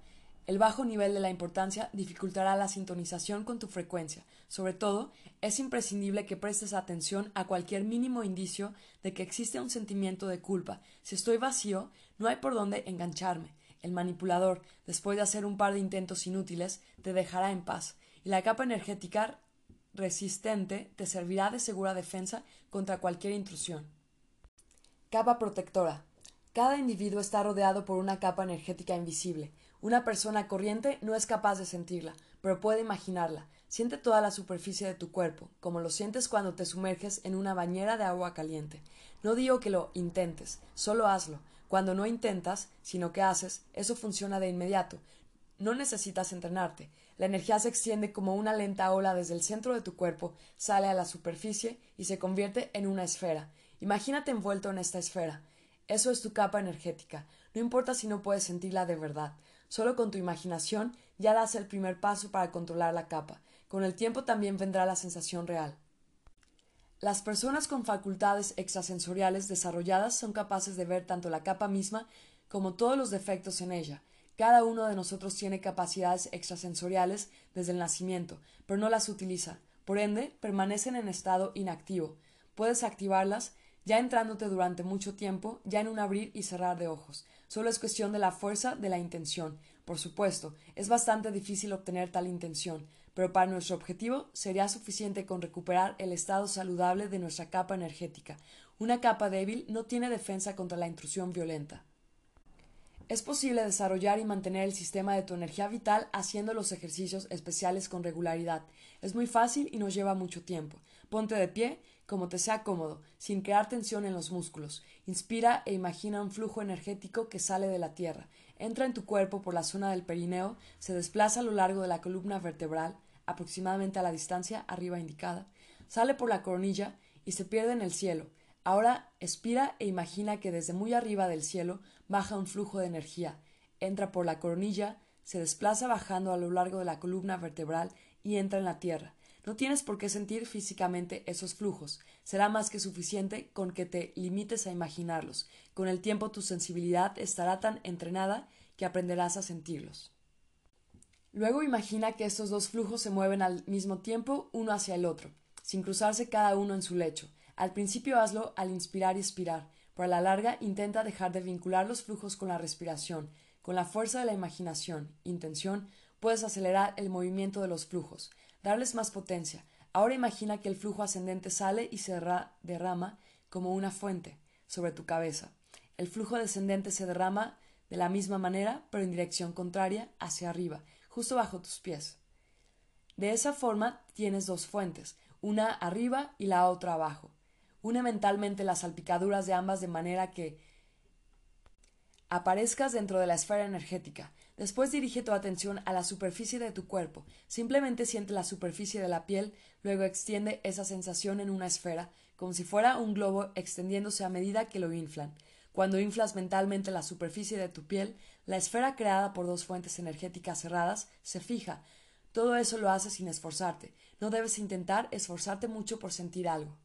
El bajo nivel de la importancia dificultará la sintonización con tu frecuencia. Sobre todo, es imprescindible que prestes atención a cualquier mínimo indicio de que existe un sentimiento de culpa. Si estoy vacío, no hay por dónde engancharme. El manipulador, después de hacer un par de intentos inútiles, te dejará en paz, y la capa energética resistente te servirá de segura defensa contra cualquier intrusión. Capa protectora. Cada individuo está rodeado por una capa energética invisible. Una persona corriente no es capaz de sentirla, pero puede imaginarla. Siente toda la superficie de tu cuerpo, como lo sientes cuando te sumerges en una bañera de agua caliente. No digo que lo intentes, solo hazlo. Cuando no intentas, sino que haces, eso funciona de inmediato. No necesitas entrenarte. La energía se extiende como una lenta ola desde el centro de tu cuerpo, sale a la superficie y se convierte en una esfera. Imagínate envuelto en esta esfera. Eso es tu capa energética. No importa si no puedes sentirla de verdad. Solo con tu imaginación ya das el primer paso para controlar la capa. con el tiempo también vendrá la sensación real. Las personas con facultades extrasensoriales desarrolladas son capaces de ver tanto la capa misma como todos los defectos en ella. Cada uno de nosotros tiene capacidades extrasensoriales desde el nacimiento, pero no las utiliza. Por ende, permanecen en estado inactivo. Puedes activarlas ya entrándote durante mucho tiempo, ya en un abrir y cerrar de ojos. Solo es cuestión de la fuerza de la intención. Por supuesto, es bastante difícil obtener tal intención, pero para nuestro objetivo sería suficiente con recuperar el estado saludable de nuestra capa energética. Una capa débil no tiene defensa contra la intrusión violenta. Es posible desarrollar y mantener el sistema de tu energía vital haciendo los ejercicios especiales con regularidad. Es muy fácil y nos lleva mucho tiempo. Ponte de pie como te sea cómodo, sin crear tensión en los músculos. Inspira e imagina un flujo energético que sale de la tierra. Entra en tu cuerpo por la zona del perineo, se desplaza a lo largo de la columna vertebral, aproximadamente a la distancia arriba indicada, sale por la coronilla y se pierde en el cielo. Ahora expira e imagina que desde muy arriba del cielo baja un flujo de energía, entra por la coronilla, se desplaza bajando a lo largo de la columna vertebral y entra en la tierra. No tienes por qué sentir físicamente esos flujos. Será más que suficiente con que te limites a imaginarlos. Con el tiempo tu sensibilidad estará tan entrenada que aprenderás a sentirlos. Luego imagina que estos dos flujos se mueven al mismo tiempo uno hacia el otro, sin cruzarse cada uno en su lecho. Al principio hazlo al inspirar y expirar, pero a la larga intenta dejar de vincular los flujos con la respiración. Con la fuerza de la imaginación, intención, puedes acelerar el movimiento de los flujos darles más potencia. Ahora imagina que el flujo ascendente sale y se derrama como una fuente sobre tu cabeza. El flujo descendente se derrama de la misma manera, pero en dirección contraria, hacia arriba, justo bajo tus pies. De esa forma tienes dos fuentes, una arriba y la otra abajo. Une mentalmente las salpicaduras de ambas de manera que aparezcas dentro de la esfera energética. Después dirige tu atención a la superficie de tu cuerpo. Simplemente siente la superficie de la piel, luego extiende esa sensación en una esfera, como si fuera un globo extendiéndose a medida que lo inflan. Cuando inflas mentalmente la superficie de tu piel, la esfera creada por dos fuentes energéticas cerradas se fija. Todo eso lo haces sin esforzarte. No debes intentar esforzarte mucho por sentir algo.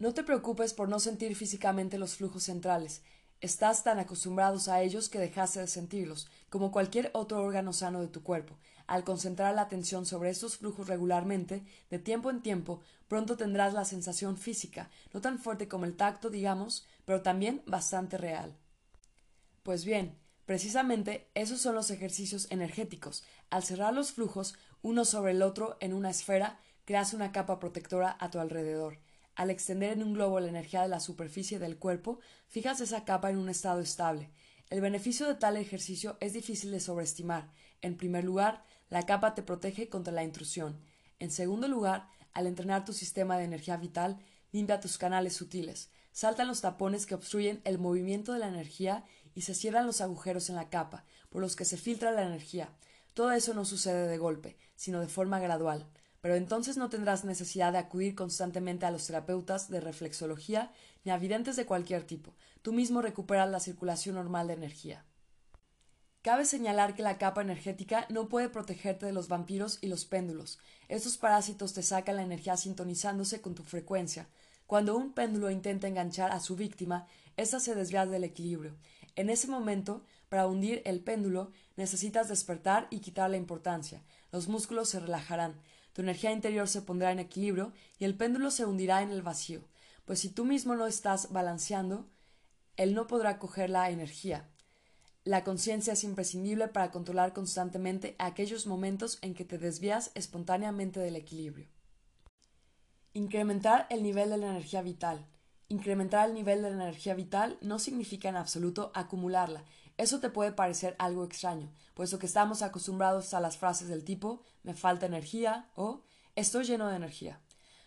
No te preocupes por no sentir físicamente los flujos centrales. Estás tan acostumbrados a ellos que dejaste de sentirlos, como cualquier otro órgano sano de tu cuerpo. Al concentrar la atención sobre estos flujos regularmente, de tiempo en tiempo, pronto tendrás la sensación física, no tan fuerte como el tacto, digamos, pero también bastante real. Pues bien, precisamente esos son los ejercicios energéticos. Al cerrar los flujos uno sobre el otro en una esfera, creas una capa protectora a tu alrededor. Al extender en un globo la energía de la superficie del cuerpo, fijas esa capa en un estado estable. El beneficio de tal ejercicio es difícil de sobreestimar. En primer lugar, la capa te protege contra la intrusión. En segundo lugar, al entrenar tu sistema de energía vital, limpia tus canales sutiles. Saltan los tapones que obstruyen el movimiento de la energía y se cierran los agujeros en la capa, por los que se filtra la energía. Todo eso no sucede de golpe, sino de forma gradual pero entonces no tendrás necesidad de acudir constantemente a los terapeutas de reflexología ni a videntes de cualquier tipo. Tú mismo recuperas la circulación normal de energía. Cabe señalar que la capa energética no puede protegerte de los vampiros y los péndulos. Estos parásitos te sacan la energía sintonizándose con tu frecuencia. Cuando un péndulo intenta enganchar a su víctima, ésta se desvía del equilibrio. En ese momento, para hundir el péndulo, necesitas despertar y quitar la importancia. Los músculos se relajarán, tu energía interior se pondrá en equilibrio y el péndulo se hundirá en el vacío, pues si tú mismo no estás balanceando, él no podrá coger la energía. La conciencia es imprescindible para controlar constantemente aquellos momentos en que te desvías espontáneamente del equilibrio. Incrementar el nivel de la energía vital. Incrementar el nivel de la energía vital no significa en absoluto acumularla, eso te puede parecer algo extraño, puesto que estamos acostumbrados a las frases del tipo me falta energía o estoy lleno de energía.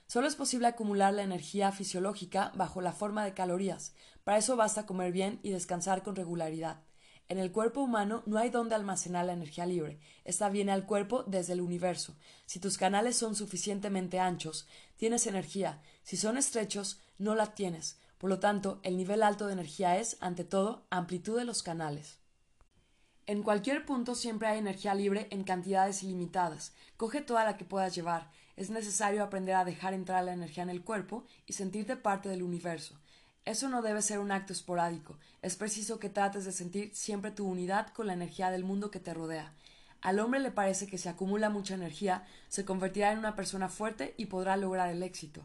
Solo es posible acumular la energía fisiológica bajo la forma de calorías. Para eso basta comer bien y descansar con regularidad. En el cuerpo humano no hay donde almacenar la energía libre. Esta viene al cuerpo desde el universo. Si tus canales son suficientemente anchos, tienes energía. Si son estrechos, no la tienes. Por lo tanto, el nivel alto de energía es, ante todo, amplitud de los canales. En cualquier punto siempre hay energía libre en cantidades ilimitadas. Coge toda la que puedas llevar. Es necesario aprender a dejar entrar la energía en el cuerpo y sentirte parte del universo. Eso no debe ser un acto esporádico. Es preciso que trates de sentir siempre tu unidad con la energía del mundo que te rodea. Al hombre le parece que si acumula mucha energía, se convertirá en una persona fuerte y podrá lograr el éxito.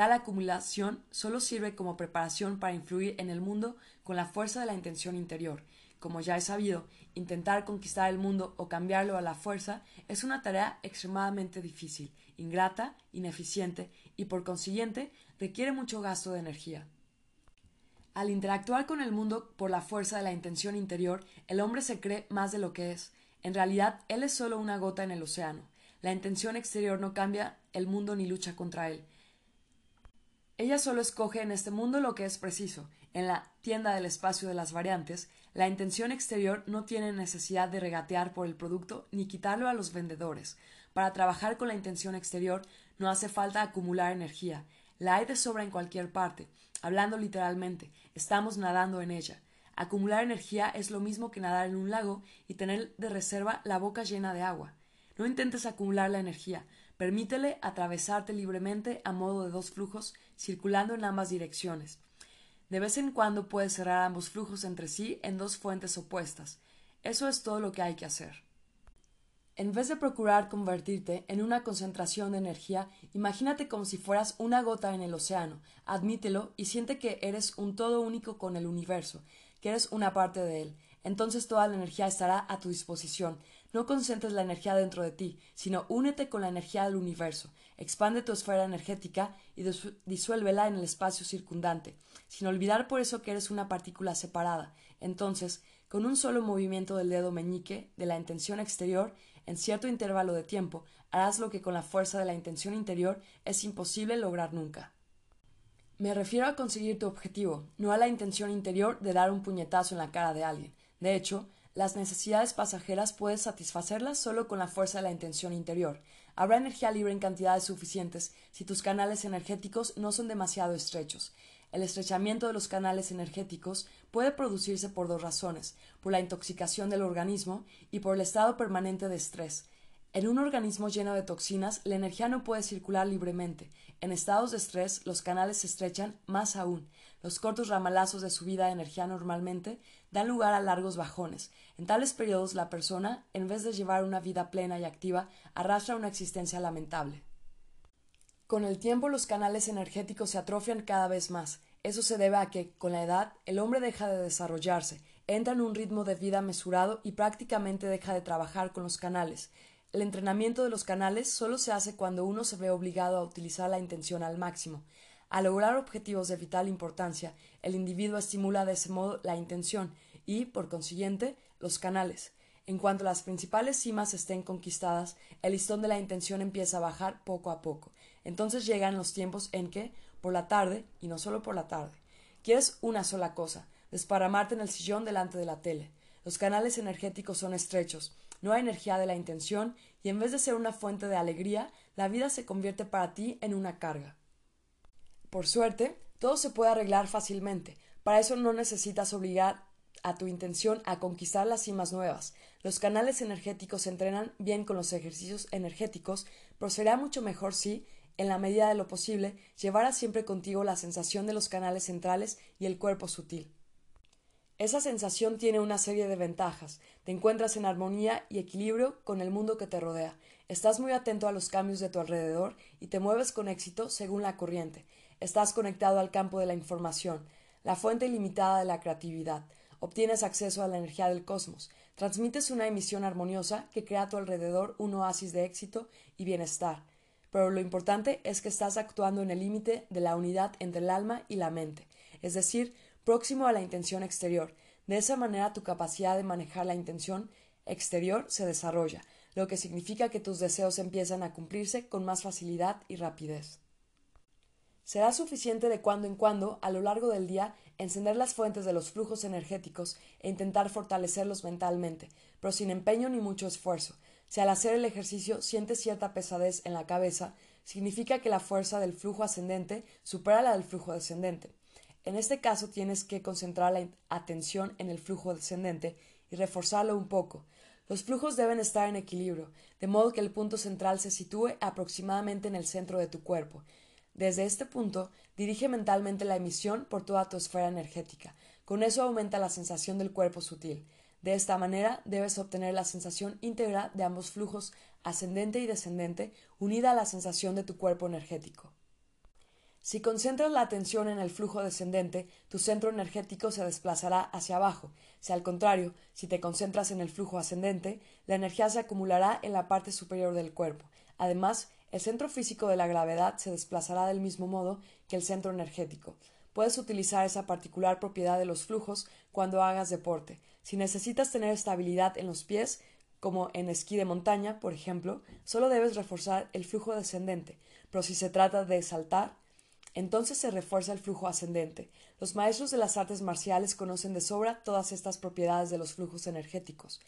Tal acumulación solo sirve como preparación para influir en el mundo con la fuerza de la intención interior. Como ya he sabido, intentar conquistar el mundo o cambiarlo a la fuerza es una tarea extremadamente difícil, ingrata, ineficiente y por consiguiente requiere mucho gasto de energía. Al interactuar con el mundo por la fuerza de la intención interior, el hombre se cree más de lo que es. En realidad, él es solo una gota en el océano. La intención exterior no cambia el mundo ni lucha contra él. Ella solo escoge en este mundo lo que es preciso. En la tienda del espacio de las variantes, la intención exterior no tiene necesidad de regatear por el producto ni quitarlo a los vendedores. Para trabajar con la intención exterior no hace falta acumular energía. La hay de sobra en cualquier parte. Hablando literalmente, estamos nadando en ella. Acumular energía es lo mismo que nadar en un lago y tener de reserva la boca llena de agua. No intentes acumular la energía, Permítele atravesarte libremente a modo de dos flujos circulando en ambas direcciones. De vez en cuando puedes cerrar ambos flujos entre sí en dos fuentes opuestas. Eso es todo lo que hay que hacer. En vez de procurar convertirte en una concentración de energía, imagínate como si fueras una gota en el océano, admítelo y siente que eres un todo único con el universo, que eres una parte de él. Entonces toda la energía estará a tu disposición, no concentres la energía dentro de ti, sino únete con la energía del universo, expande tu esfera energética y disuélvela en el espacio circundante, sin olvidar por eso que eres una partícula separada. Entonces, con un solo movimiento del dedo meñique de la intención exterior, en cierto intervalo de tiempo, harás lo que con la fuerza de la intención interior es imposible lograr nunca. Me refiero a conseguir tu objetivo, no a la intención interior de dar un puñetazo en la cara de alguien. De hecho, las necesidades pasajeras puedes satisfacerlas solo con la fuerza de la intención interior. Habrá energía libre en cantidades suficientes si tus canales energéticos no son demasiado estrechos. El estrechamiento de los canales energéticos puede producirse por dos razones, por la intoxicación del organismo y por el estado permanente de estrés. En un organismo lleno de toxinas, la energía no puede circular libremente. En estados de estrés, los canales se estrechan más aún. Los cortos ramalazos de subida de energía normalmente dan lugar a largos bajones. En tales periodos la persona, en vez de llevar una vida plena y activa, arrastra una existencia lamentable. Con el tiempo los canales energéticos se atrofian cada vez más. Eso se debe a que, con la edad, el hombre deja de desarrollarse, entra en un ritmo de vida mesurado y prácticamente deja de trabajar con los canales. El entrenamiento de los canales solo se hace cuando uno se ve obligado a utilizar la intención al máximo. Al lograr objetivos de vital importancia, el individuo estimula de ese modo la intención y, por consiguiente, los canales. En cuanto las principales cimas estén conquistadas, el listón de la intención empieza a bajar poco a poco. Entonces llegan los tiempos en que, por la tarde, y no solo por la tarde, quieres una sola cosa, desparramarte en el sillón delante de la tele. Los canales energéticos son estrechos, no hay energía de la intención, y en vez de ser una fuente de alegría, la vida se convierte para ti en una carga. Por suerte, todo se puede arreglar fácilmente. Para eso no necesitas obligar a tu intención a conquistar las cimas nuevas. Los canales energéticos se entrenan bien con los ejercicios energéticos, pero será mucho mejor si, en la medida de lo posible, llevaras siempre contigo la sensación de los canales centrales y el cuerpo sutil. Esa sensación tiene una serie de ventajas. Te encuentras en armonía y equilibrio con el mundo que te rodea. Estás muy atento a los cambios de tu alrededor y te mueves con éxito según la corriente. Estás conectado al campo de la información, la fuente ilimitada de la creatividad. Obtienes acceso a la energía del cosmos. Transmites una emisión armoniosa que crea a tu alrededor un oasis de éxito y bienestar. Pero lo importante es que estás actuando en el límite de la unidad entre el alma y la mente, es decir, próximo a la intención exterior. De esa manera tu capacidad de manejar la intención exterior se desarrolla, lo que significa que tus deseos empiezan a cumplirse con más facilidad y rapidez. Será suficiente de cuando en cuando, a lo largo del día, encender las fuentes de los flujos energéticos e intentar fortalecerlos mentalmente, pero sin empeño ni mucho esfuerzo. Si al hacer el ejercicio sientes cierta pesadez en la cabeza, significa que la fuerza del flujo ascendente supera la del flujo descendente. En este caso tienes que concentrar la atención en el flujo descendente y reforzarlo un poco. Los flujos deben estar en equilibrio, de modo que el punto central se sitúe aproximadamente en el centro de tu cuerpo. Desde este punto, dirige mentalmente la emisión por toda tu esfera energética. Con eso aumenta la sensación del cuerpo sutil. De esta manera debes obtener la sensación íntegra de ambos flujos ascendente y descendente unida a la sensación de tu cuerpo energético. Si concentras la atención en el flujo descendente, tu centro energético se desplazará hacia abajo. Si al contrario, si te concentras en el flujo ascendente, la energía se acumulará en la parte superior del cuerpo. Además, el centro físico de la gravedad se desplazará del mismo modo que el centro energético. Puedes utilizar esa particular propiedad de los flujos cuando hagas deporte. Si necesitas tener estabilidad en los pies, como en esquí de montaña, por ejemplo, solo debes reforzar el flujo descendente, pero si se trata de saltar, entonces se refuerza el flujo ascendente. Los maestros de las artes marciales conocen de sobra todas estas propiedades de los flujos energéticos.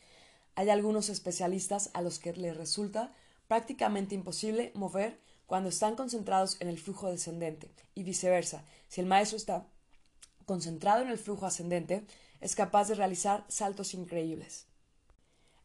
Hay algunos especialistas a los que les resulta prácticamente imposible mover cuando están concentrados en el flujo descendente, y viceversa. Si el maestro está concentrado en el flujo ascendente, es capaz de realizar saltos increíbles.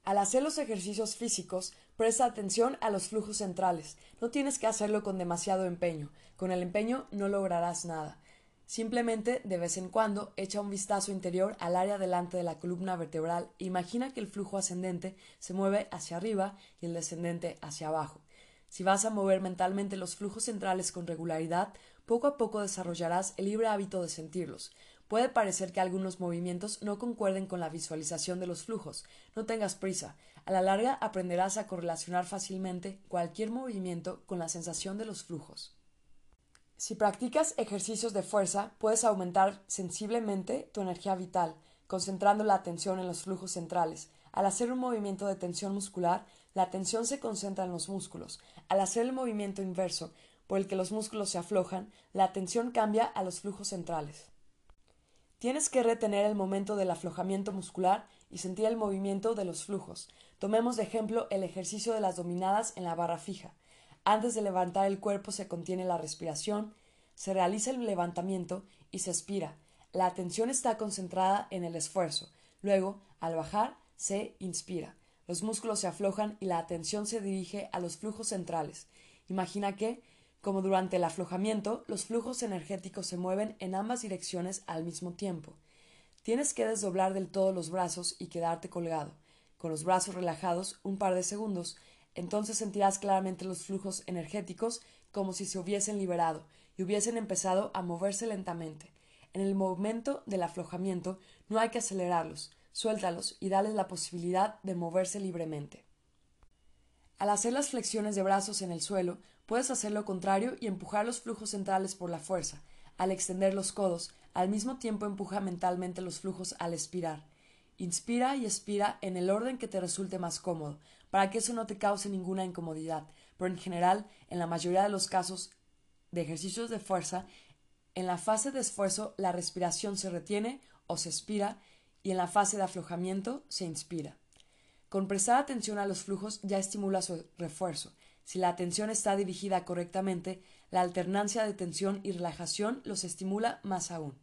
Al hacer los ejercicios físicos, presta atención a los flujos centrales. No tienes que hacerlo con demasiado empeño. Con el empeño no lograrás nada. Simplemente, de vez en cuando, echa un vistazo interior al área delante de la columna vertebral e imagina que el flujo ascendente se mueve hacia arriba y el descendente hacia abajo. Si vas a mover mentalmente los flujos centrales con regularidad, poco a poco desarrollarás el libre hábito de sentirlos. Puede parecer que algunos movimientos no concuerden con la visualización de los flujos. No tengas prisa. A la larga aprenderás a correlacionar fácilmente cualquier movimiento con la sensación de los flujos. Si practicas ejercicios de fuerza, puedes aumentar sensiblemente tu energía vital, concentrando la atención en los flujos centrales. Al hacer un movimiento de tensión muscular, la atención se concentra en los músculos. Al hacer el movimiento inverso, por el que los músculos se aflojan, la atención cambia a los flujos centrales. Tienes que retener el momento del aflojamiento muscular y sentir el movimiento de los flujos. Tomemos de ejemplo el ejercicio de las dominadas en la barra fija. Antes de levantar el cuerpo se contiene la respiración, se realiza el levantamiento y se expira. La atención está concentrada en el esfuerzo. Luego, al bajar, se inspira. Los músculos se aflojan y la atención se dirige a los flujos centrales. Imagina que, como durante el aflojamiento, los flujos energéticos se mueven en ambas direcciones al mismo tiempo. Tienes que desdoblar del todo los brazos y quedarte colgado, con los brazos relajados un par de segundos, entonces sentirás claramente los flujos energéticos como si se hubiesen liberado y hubiesen empezado a moverse lentamente. En el momento del aflojamiento no hay que acelerarlos, suéltalos y dales la posibilidad de moverse libremente. Al hacer las flexiones de brazos en el suelo, puedes hacer lo contrario y empujar los flujos centrales por la fuerza. Al extender los codos, al mismo tiempo empuja mentalmente los flujos al expirar. Inspira y expira en el orden que te resulte más cómodo, para que eso no te cause ninguna incomodidad, pero en general, en la mayoría de los casos de ejercicios de fuerza, en la fase de esfuerzo la respiración se retiene o se expira y en la fase de aflojamiento se inspira. Con prestar atención a los flujos ya estimula su refuerzo. Si la atención está dirigida correctamente, la alternancia de tensión y relajación los estimula más aún.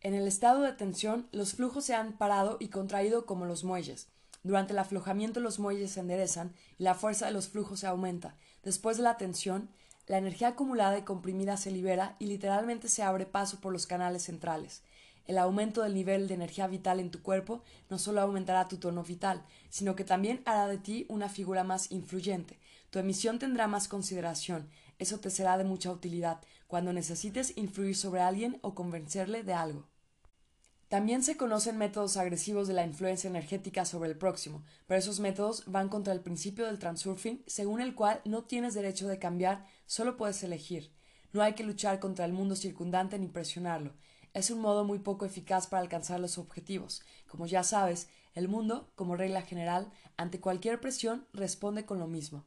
En el estado de tensión, los flujos se han parado y contraído como los muelles. Durante el aflojamiento los muelles se enderezan y la fuerza de los flujos se aumenta. Después de la tensión, la energía acumulada y comprimida se libera y literalmente se abre paso por los canales centrales. El aumento del nivel de energía vital en tu cuerpo no solo aumentará tu tono vital, sino que también hará de ti una figura más influyente. Tu emisión tendrá más consideración. Eso te será de mucha utilidad cuando necesites influir sobre alguien o convencerle de algo. También se conocen métodos agresivos de la influencia energética sobre el próximo, pero esos métodos van contra el principio del transurfing, según el cual no tienes derecho de cambiar, solo puedes elegir. No hay que luchar contra el mundo circundante ni presionarlo es un modo muy poco eficaz para alcanzar los objetivos. Como ya sabes, el mundo, como regla general, ante cualquier presión, responde con lo mismo.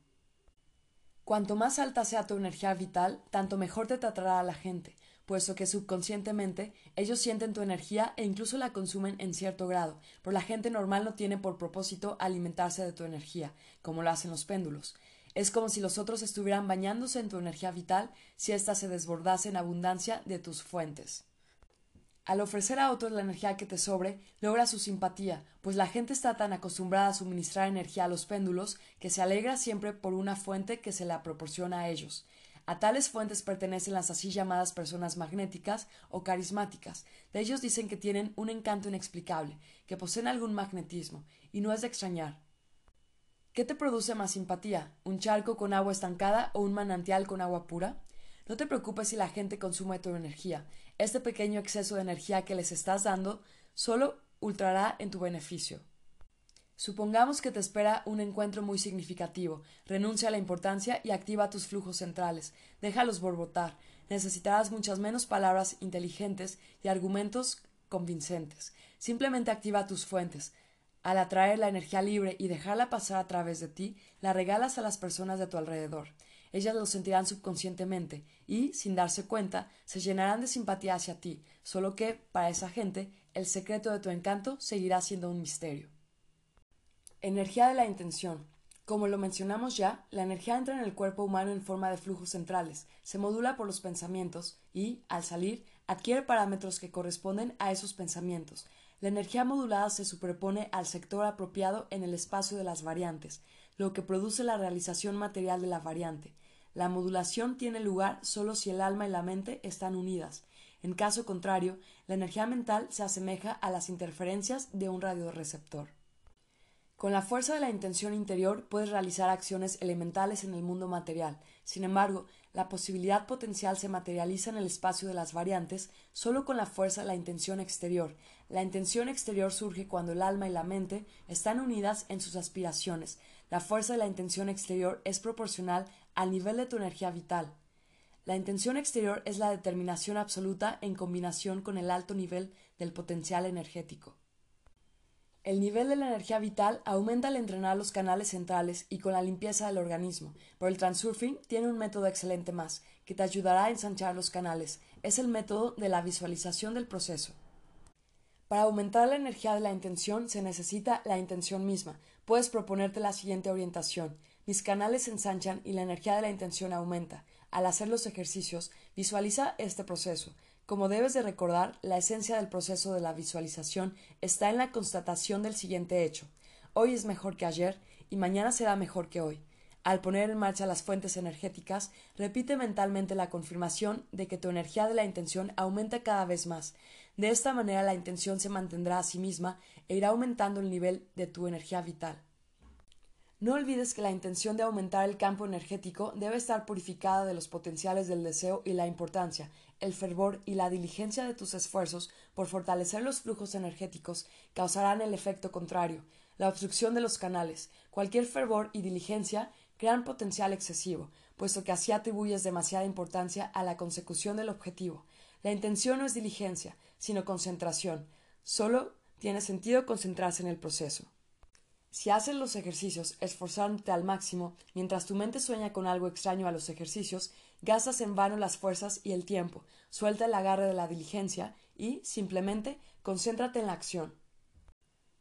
Cuanto más alta sea tu energía vital, tanto mejor te tratará a la gente, puesto que subconscientemente ellos sienten tu energía e incluso la consumen en cierto grado, pero la gente normal no tiene por propósito alimentarse de tu energía, como lo hacen los péndulos. Es como si los otros estuvieran bañándose en tu energía vital si ésta se desbordase en abundancia de tus fuentes. Al ofrecer a otros la energía que te sobre, logra su simpatía, pues la gente está tan acostumbrada a suministrar energía a los péndulos que se alegra siempre por una fuente que se la proporciona a ellos. A tales fuentes pertenecen las así llamadas personas magnéticas o carismáticas. De ellos dicen que tienen un encanto inexplicable, que poseen algún magnetismo, y no es de extrañar. ¿Qué te produce más simpatía? ¿Un charco con agua estancada o un manantial con agua pura? No te preocupes si la gente consume tu energía. Este pequeño exceso de energía que les estás dando solo ultrará en tu beneficio. Supongamos que te espera un encuentro muy significativo. Renuncia a la importancia y activa tus flujos centrales. Déjalos borbotar. Necesitarás muchas menos palabras inteligentes y argumentos convincentes. Simplemente activa tus fuentes. Al atraer la energía libre y dejarla pasar a través de ti, la regalas a las personas de tu alrededor. Ellas lo sentirán subconscientemente y, sin darse cuenta, se llenarán de simpatía hacia ti, solo que, para esa gente, el secreto de tu encanto seguirá siendo un misterio. Energía de la intención. Como lo mencionamos ya, la energía entra en el cuerpo humano en forma de flujos centrales, se modula por los pensamientos y, al salir, adquiere parámetros que corresponden a esos pensamientos. La energía modulada se superpone al sector apropiado en el espacio de las variantes, lo que produce la realización material de la variante. La modulación tiene lugar solo si el alma y la mente están unidas. En caso contrario, la energía mental se asemeja a las interferencias de un radioreceptor. Con la fuerza de la intención interior puedes realizar acciones elementales en el mundo material. Sin embargo, la posibilidad potencial se materializa en el espacio de las variantes solo con la fuerza de la intención exterior. La intención exterior surge cuando el alma y la mente están unidas en sus aspiraciones. La fuerza de la intención exterior es proporcional al nivel de tu energía vital. La intención exterior es la determinación absoluta en combinación con el alto nivel del potencial energético. El nivel de la energía vital aumenta al entrenar los canales centrales y con la limpieza del organismo, pero el transurfing tiene un método excelente más, que te ayudará a ensanchar los canales. Es el método de la visualización del proceso. Para aumentar la energía de la intención se necesita la intención misma. Puedes proponerte la siguiente orientación. Mis canales se ensanchan y la energía de la intención aumenta. Al hacer los ejercicios, visualiza este proceso. Como debes de recordar, la esencia del proceso de la visualización está en la constatación del siguiente hecho. Hoy es mejor que ayer y mañana será mejor que hoy. Al poner en marcha las fuentes energéticas, repite mentalmente la confirmación de que tu energía de la intención aumenta cada vez más. De esta manera la intención se mantendrá a sí misma e irá aumentando el nivel de tu energía vital. No olvides que la intención de aumentar el campo energético debe estar purificada de los potenciales del deseo y la importancia, el fervor y la diligencia de tus esfuerzos por fortalecer los flujos energéticos causarán el efecto contrario, la obstrucción de los canales. Cualquier fervor y diligencia crean potencial excesivo, puesto que así atribuyes demasiada importancia a la consecución del objetivo. La intención no es diligencia, sino concentración. Solo tiene sentido concentrarse en el proceso. Si haces los ejercicios esforzándote al máximo, mientras tu mente sueña con algo extraño a los ejercicios, gastas en vano las fuerzas y el tiempo, suelta el agarre de la diligencia y, simplemente, concéntrate en la acción.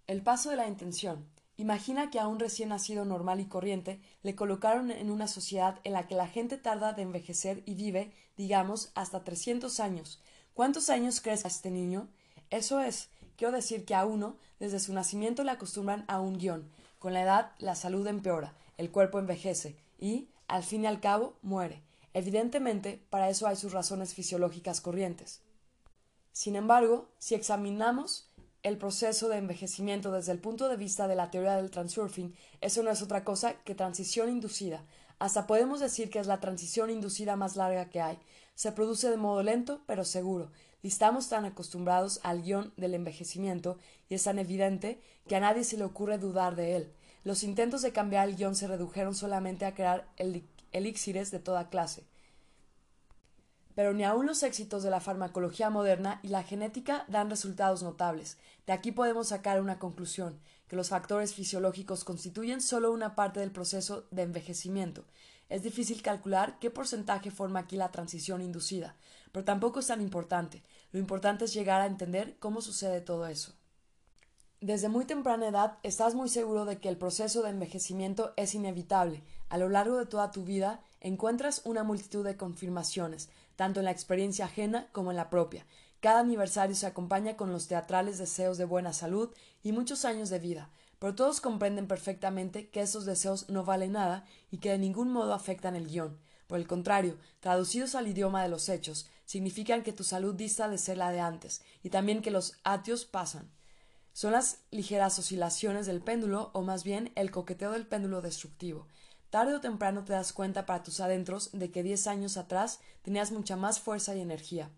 El paso de la intención. Imagina que a un recién nacido normal y corriente le colocaron en una sociedad en la que la gente tarda de envejecer y vive, digamos, hasta 300 años. ¿Cuántos años crees a este niño? Eso es, Quiero decir que a uno, desde su nacimiento, le acostumbran a un guion. Con la edad, la salud empeora, el cuerpo envejece y, al fin y al cabo, muere. Evidentemente, para eso hay sus razones fisiológicas corrientes. Sin embargo, si examinamos el proceso de envejecimiento desde el punto de vista de la teoría del transurfing, eso no es otra cosa que transición inducida. Hasta podemos decir que es la transición inducida más larga que hay. Se produce de modo lento pero seguro, Estamos tan acostumbrados al guion del envejecimiento y es tan evidente que a nadie se le ocurre dudar de él. Los intentos de cambiar el guion se redujeron solamente a crear elixires de toda clase. Pero ni aun los éxitos de la farmacología moderna y la genética dan resultados notables. De aquí podemos sacar una conclusión, que los factores fisiológicos constituyen solo una parte del proceso de envejecimiento. Es difícil calcular qué porcentaje forma aquí la transición inducida, pero tampoco es tan importante. Lo importante es llegar a entender cómo sucede todo eso. Desde muy temprana edad estás muy seguro de que el proceso de envejecimiento es inevitable. A lo largo de toda tu vida encuentras una multitud de confirmaciones, tanto en la experiencia ajena como en la propia. Cada aniversario se acompaña con los teatrales deseos de buena salud y muchos años de vida, pero todos comprenden perfectamente que esos deseos no valen nada y que de ningún modo afectan el guion. Por el contrario, traducidos al idioma de los hechos, significan que tu salud dista de ser la de antes, y también que los atios pasan. Son las ligeras oscilaciones del péndulo, o más bien el coqueteo del péndulo destructivo. Tarde o temprano te das cuenta para tus adentros de que diez años atrás tenías mucha más fuerza y energía.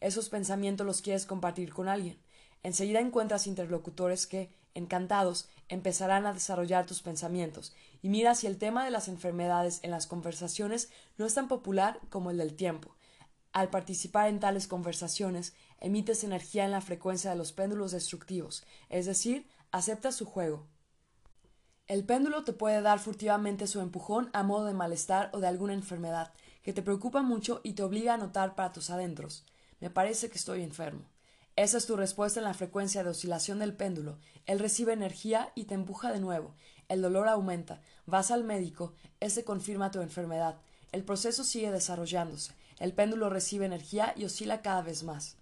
Esos pensamientos los quieres compartir con alguien. Enseguida encuentras interlocutores que, encantados, empezarán a desarrollar tus pensamientos, y mira si el tema de las enfermedades en las conversaciones no es tan popular como el del tiempo. Al participar en tales conversaciones, emites energía en la frecuencia de los péndulos destructivos, es decir, aceptas su juego. El péndulo te puede dar furtivamente su empujón a modo de malestar o de alguna enfermedad, que te preocupa mucho y te obliga a notar para tus adentros. Me parece que estoy enfermo. Esa es tu respuesta en la frecuencia de oscilación del péndulo. Él recibe energía y te empuja de nuevo. El dolor aumenta. Vas al médico. Ese confirma tu enfermedad. El proceso sigue desarrollándose. El péndulo recibe energía y oscila cada vez más.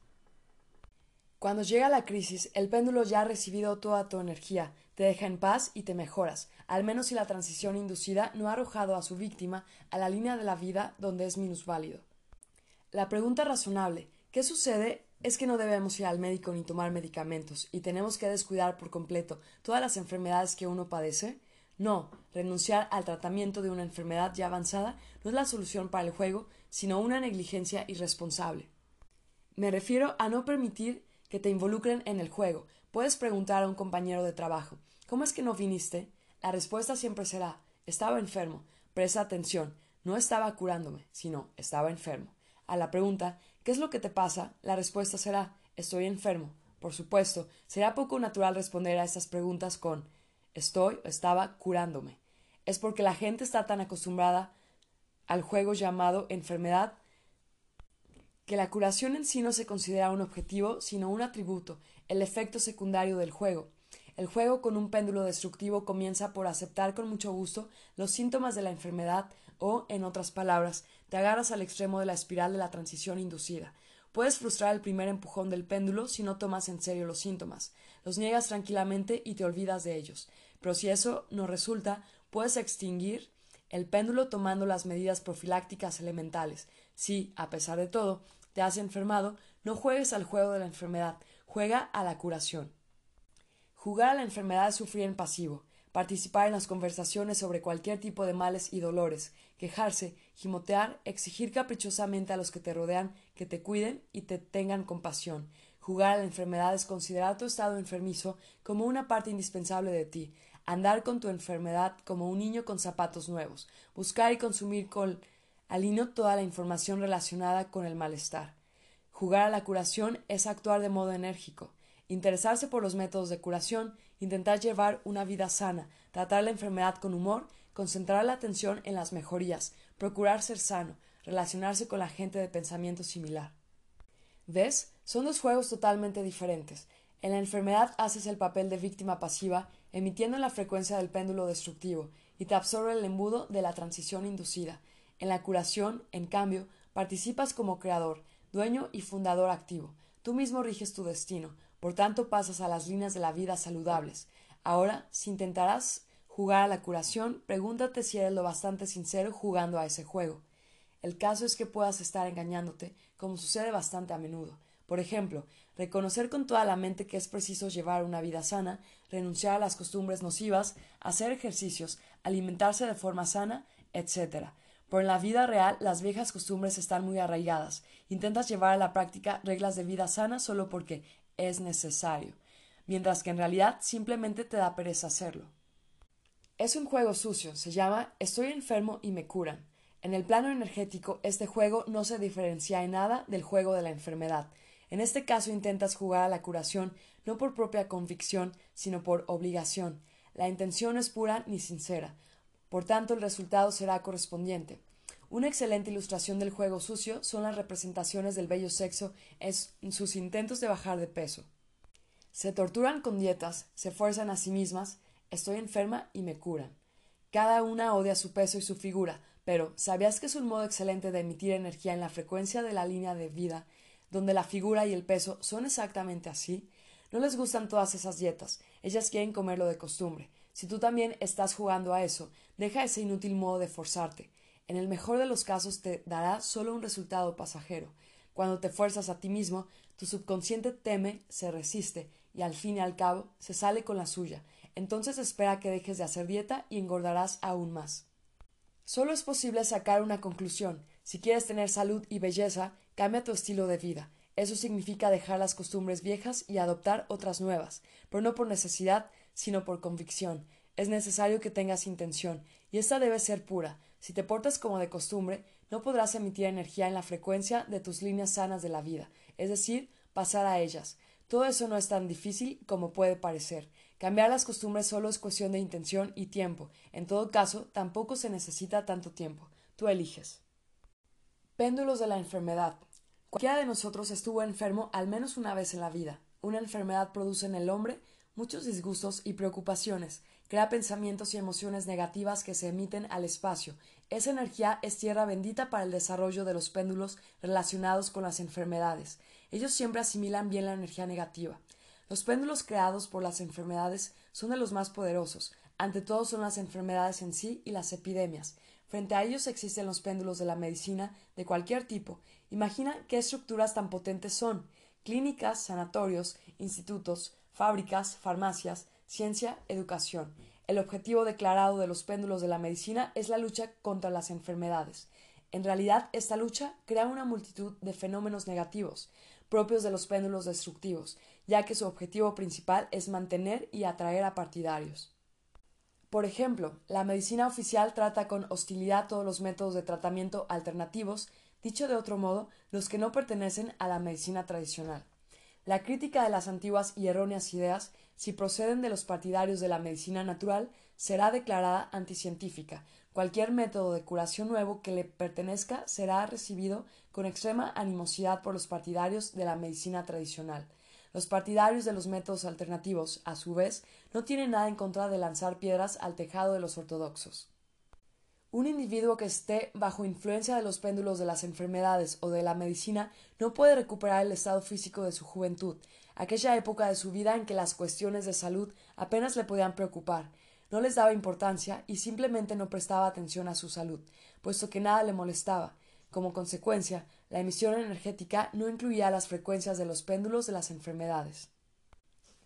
Cuando llega la crisis, el péndulo ya ha recibido toda tu energía, te deja en paz y te mejoras, al menos si la transición inducida no ha arrojado a su víctima a la línea de la vida donde es minusválido. La pregunta razonable ¿qué sucede? es que no debemos ir al médico ni tomar medicamentos y tenemos que descuidar por completo todas las enfermedades que uno padece. No, renunciar al tratamiento de una enfermedad ya avanzada no es la solución para el juego, sino una negligencia irresponsable. Me refiero a no permitir que te involucren en el juego. Puedes preguntar a un compañero de trabajo ¿Cómo es que no viniste? La respuesta siempre será estaba enfermo. Presta atención, no estaba curándome, sino estaba enfermo. A la pregunta ¿qué es lo que te pasa? la respuesta será estoy enfermo. Por supuesto, será poco natural responder a estas preguntas con estoy o estaba curándome. Es porque la gente está tan acostumbrada al juego llamado enfermedad, que la curación en sí no se considera un objetivo, sino un atributo, el efecto secundario del juego. El juego con un péndulo destructivo comienza por aceptar con mucho gusto los síntomas de la enfermedad o, en otras palabras, te agarras al extremo de la espiral de la transición inducida. Puedes frustrar el primer empujón del péndulo si no tomas en serio los síntomas. Los niegas tranquilamente y te olvidas de ellos. Pero si eso no resulta, puedes extinguir el péndulo tomando las medidas profilácticas elementales. Si, a pesar de todo, te has enfermado, no juegues al juego de la enfermedad, juega a la curación. Jugar a la enfermedad es sufrir en pasivo, participar en las conversaciones sobre cualquier tipo de males y dolores, quejarse, gimotear, exigir caprichosamente a los que te rodean que te cuiden y te tengan compasión. Jugar a la enfermedad es considerar tu estado enfermizo como una parte indispensable de ti, andar con tu enfermedad como un niño con zapatos nuevos, buscar y consumir con alino toda la información relacionada con el malestar. Jugar a la curación es actuar de modo enérgico, interesarse por los métodos de curación, intentar llevar una vida sana, tratar la enfermedad con humor, concentrar la atención en las mejorías, procurar ser sano, relacionarse con la gente de pensamiento similar. ¿Ves? Son dos juegos totalmente diferentes. En la enfermedad haces el papel de víctima pasiva, emitiendo la frecuencia del péndulo destructivo, y te absorbe el embudo de la transición inducida. En la curación, en cambio, participas como creador, dueño y fundador activo. Tú mismo riges tu destino, por tanto pasas a las líneas de la vida saludables. Ahora, si intentarás jugar a la curación, pregúntate si eres lo bastante sincero jugando a ese juego. El caso es que puedas estar engañándote, como sucede bastante a menudo. Por ejemplo, reconocer con toda la mente que es preciso llevar una vida sana, renunciar a las costumbres nocivas, hacer ejercicios, alimentarse de forma sana, etc. Pero en la vida real las viejas costumbres están muy arraigadas. Intentas llevar a la práctica reglas de vida sana solo porque es necesario, mientras que en realidad simplemente te da pereza hacerlo. Es un juego sucio, se llama Estoy enfermo y me curan. En el plano energético, este juego no se diferencia en nada del juego de la enfermedad. En este caso intentas jugar a la curación no por propia convicción, sino por obligación. La intención es pura ni sincera. Por tanto, el resultado será correspondiente. Una excelente ilustración del juego sucio son las representaciones del bello sexo en sus intentos de bajar de peso. Se torturan con dietas, se fuerzan a sí mismas, estoy enferma y me curan. Cada una odia su peso y su figura, pero ¿sabías que es un modo excelente de emitir energía en la frecuencia de la línea de vida donde la figura y el peso son exactamente así? No les gustan todas esas dietas, ellas quieren comerlo de costumbre. Si tú también estás jugando a eso, deja ese inútil modo de forzarte. En el mejor de los casos te dará solo un resultado pasajero. Cuando te fuerzas a ti mismo, tu subconsciente teme, se resiste y al fin y al cabo se sale con la suya. Entonces espera que dejes de hacer dieta y engordarás aún más. Solo es posible sacar una conclusión. Si quieres tener salud y belleza, cambia tu estilo de vida. Eso significa dejar las costumbres viejas y adoptar otras nuevas, pero no por necesidad, sino por convicción. Es necesario que tengas intención, y esta debe ser pura. Si te portas como de costumbre, no podrás emitir energía en la frecuencia de tus líneas sanas de la vida, es decir, pasar a ellas. Todo eso no es tan difícil como puede parecer. Cambiar las costumbres solo es cuestión de intención y tiempo. En todo caso, tampoco se necesita tanto tiempo. Tú eliges. Péndulos de la enfermedad. Cualquiera de nosotros estuvo enfermo al menos una vez en la vida. Una enfermedad produce en el hombre muchos disgustos y preocupaciones, crea pensamientos y emociones negativas que se emiten al espacio. Esa energía es tierra bendita para el desarrollo de los péndulos relacionados con las enfermedades. Ellos siempre asimilan bien la energía negativa. Los péndulos creados por las enfermedades son de los más poderosos. Ante todo son las enfermedades en sí y las epidemias. Frente a ellos existen los péndulos de la medicina de cualquier tipo. Imagina qué estructuras tan potentes son. Clínicas, sanatorios, institutos, fábricas, farmacias, ciencia, educación. El objetivo declarado de los péndulos de la medicina es la lucha contra las enfermedades. En realidad, esta lucha crea una multitud de fenómenos negativos, propios de los péndulos destructivos, ya que su objetivo principal es mantener y atraer a partidarios. Por ejemplo, la medicina oficial trata con hostilidad todos los métodos de tratamiento alternativos, dicho de otro modo, los que no pertenecen a la medicina tradicional. La crítica de las antiguas y erróneas ideas, si proceden de los partidarios de la medicina natural, será declarada anticientífica. Cualquier método de curación nuevo que le pertenezca será recibido con extrema animosidad por los partidarios de la medicina tradicional. Los partidarios de los métodos alternativos, a su vez, no tienen nada en contra de lanzar piedras al tejado de los ortodoxos. Un individuo que esté bajo influencia de los péndulos de las enfermedades o de la medicina no puede recuperar el estado físico de su juventud, aquella época de su vida en que las cuestiones de salud apenas le podían preocupar, no les daba importancia y simplemente no prestaba atención a su salud, puesto que nada le molestaba. Como consecuencia, la emisión energética no incluía las frecuencias de los péndulos de las enfermedades.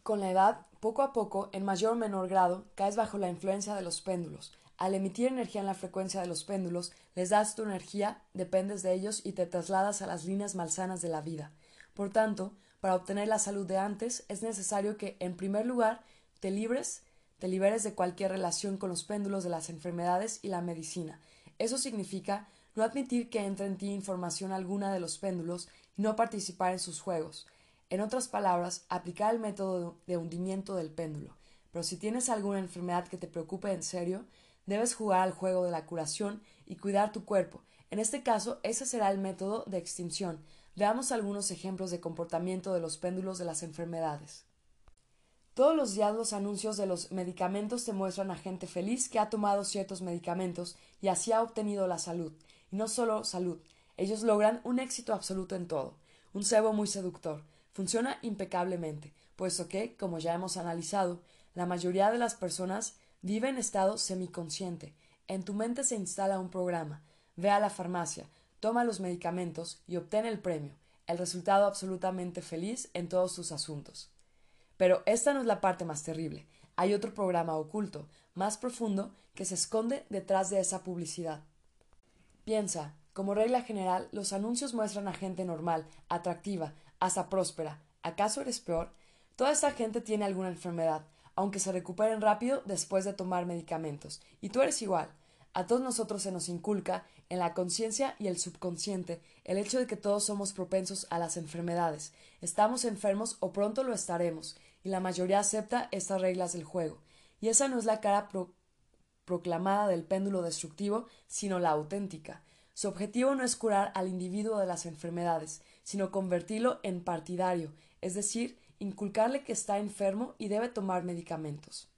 Con la edad, poco a poco, en mayor o menor grado, caes bajo la influencia de los péndulos. Al emitir energía en la frecuencia de los péndulos, les das tu energía, dependes de ellos y te trasladas a las líneas malsanas de la vida. Por tanto, para obtener la salud de antes, es necesario que, en primer lugar, te libres, te liberes de cualquier relación con los péndulos de las enfermedades y la medicina. Eso significa no admitir que entre en ti información alguna de los péndulos y no participar en sus juegos. En otras palabras, aplicar el método de hundimiento del péndulo. Pero si tienes alguna enfermedad que te preocupe en serio, debes jugar al juego de la curación y cuidar tu cuerpo. En este caso, ese será el método de extinción. Veamos algunos ejemplos de comportamiento de los péndulos de las enfermedades. Todos los días los anuncios de los medicamentos te muestran a gente feliz que ha tomado ciertos medicamentos y así ha obtenido la salud y no solo salud, ellos logran un éxito absoluto en todo, un cebo muy seductor, funciona impecablemente, puesto que, como ya hemos analizado, la mayoría de las personas vive en estado semiconsciente. En tu mente se instala un programa, ve a la farmacia, toma los medicamentos y obtén el premio, el resultado absolutamente feliz en todos tus asuntos. Pero esta no es la parte más terrible. Hay otro programa oculto, más profundo, que se esconde detrás de esa publicidad. Piensa, como regla general, los anuncios muestran a gente normal, atractiva, hasta próspera. ¿Acaso eres peor? Toda esta gente tiene alguna enfermedad, aunque se recuperen rápido después de tomar medicamentos. Y tú eres igual. A todos nosotros se nos inculca, en la conciencia y el subconsciente, el hecho de que todos somos propensos a las enfermedades. Estamos enfermos o pronto lo estaremos, y la mayoría acepta estas reglas del juego. Y esa no es la cara proclamada del péndulo destructivo, sino la auténtica. Su objetivo no es curar al individuo de las enfermedades, sino convertirlo en partidario, es decir, inculcarle que está enfermo y debe tomar medicamentos.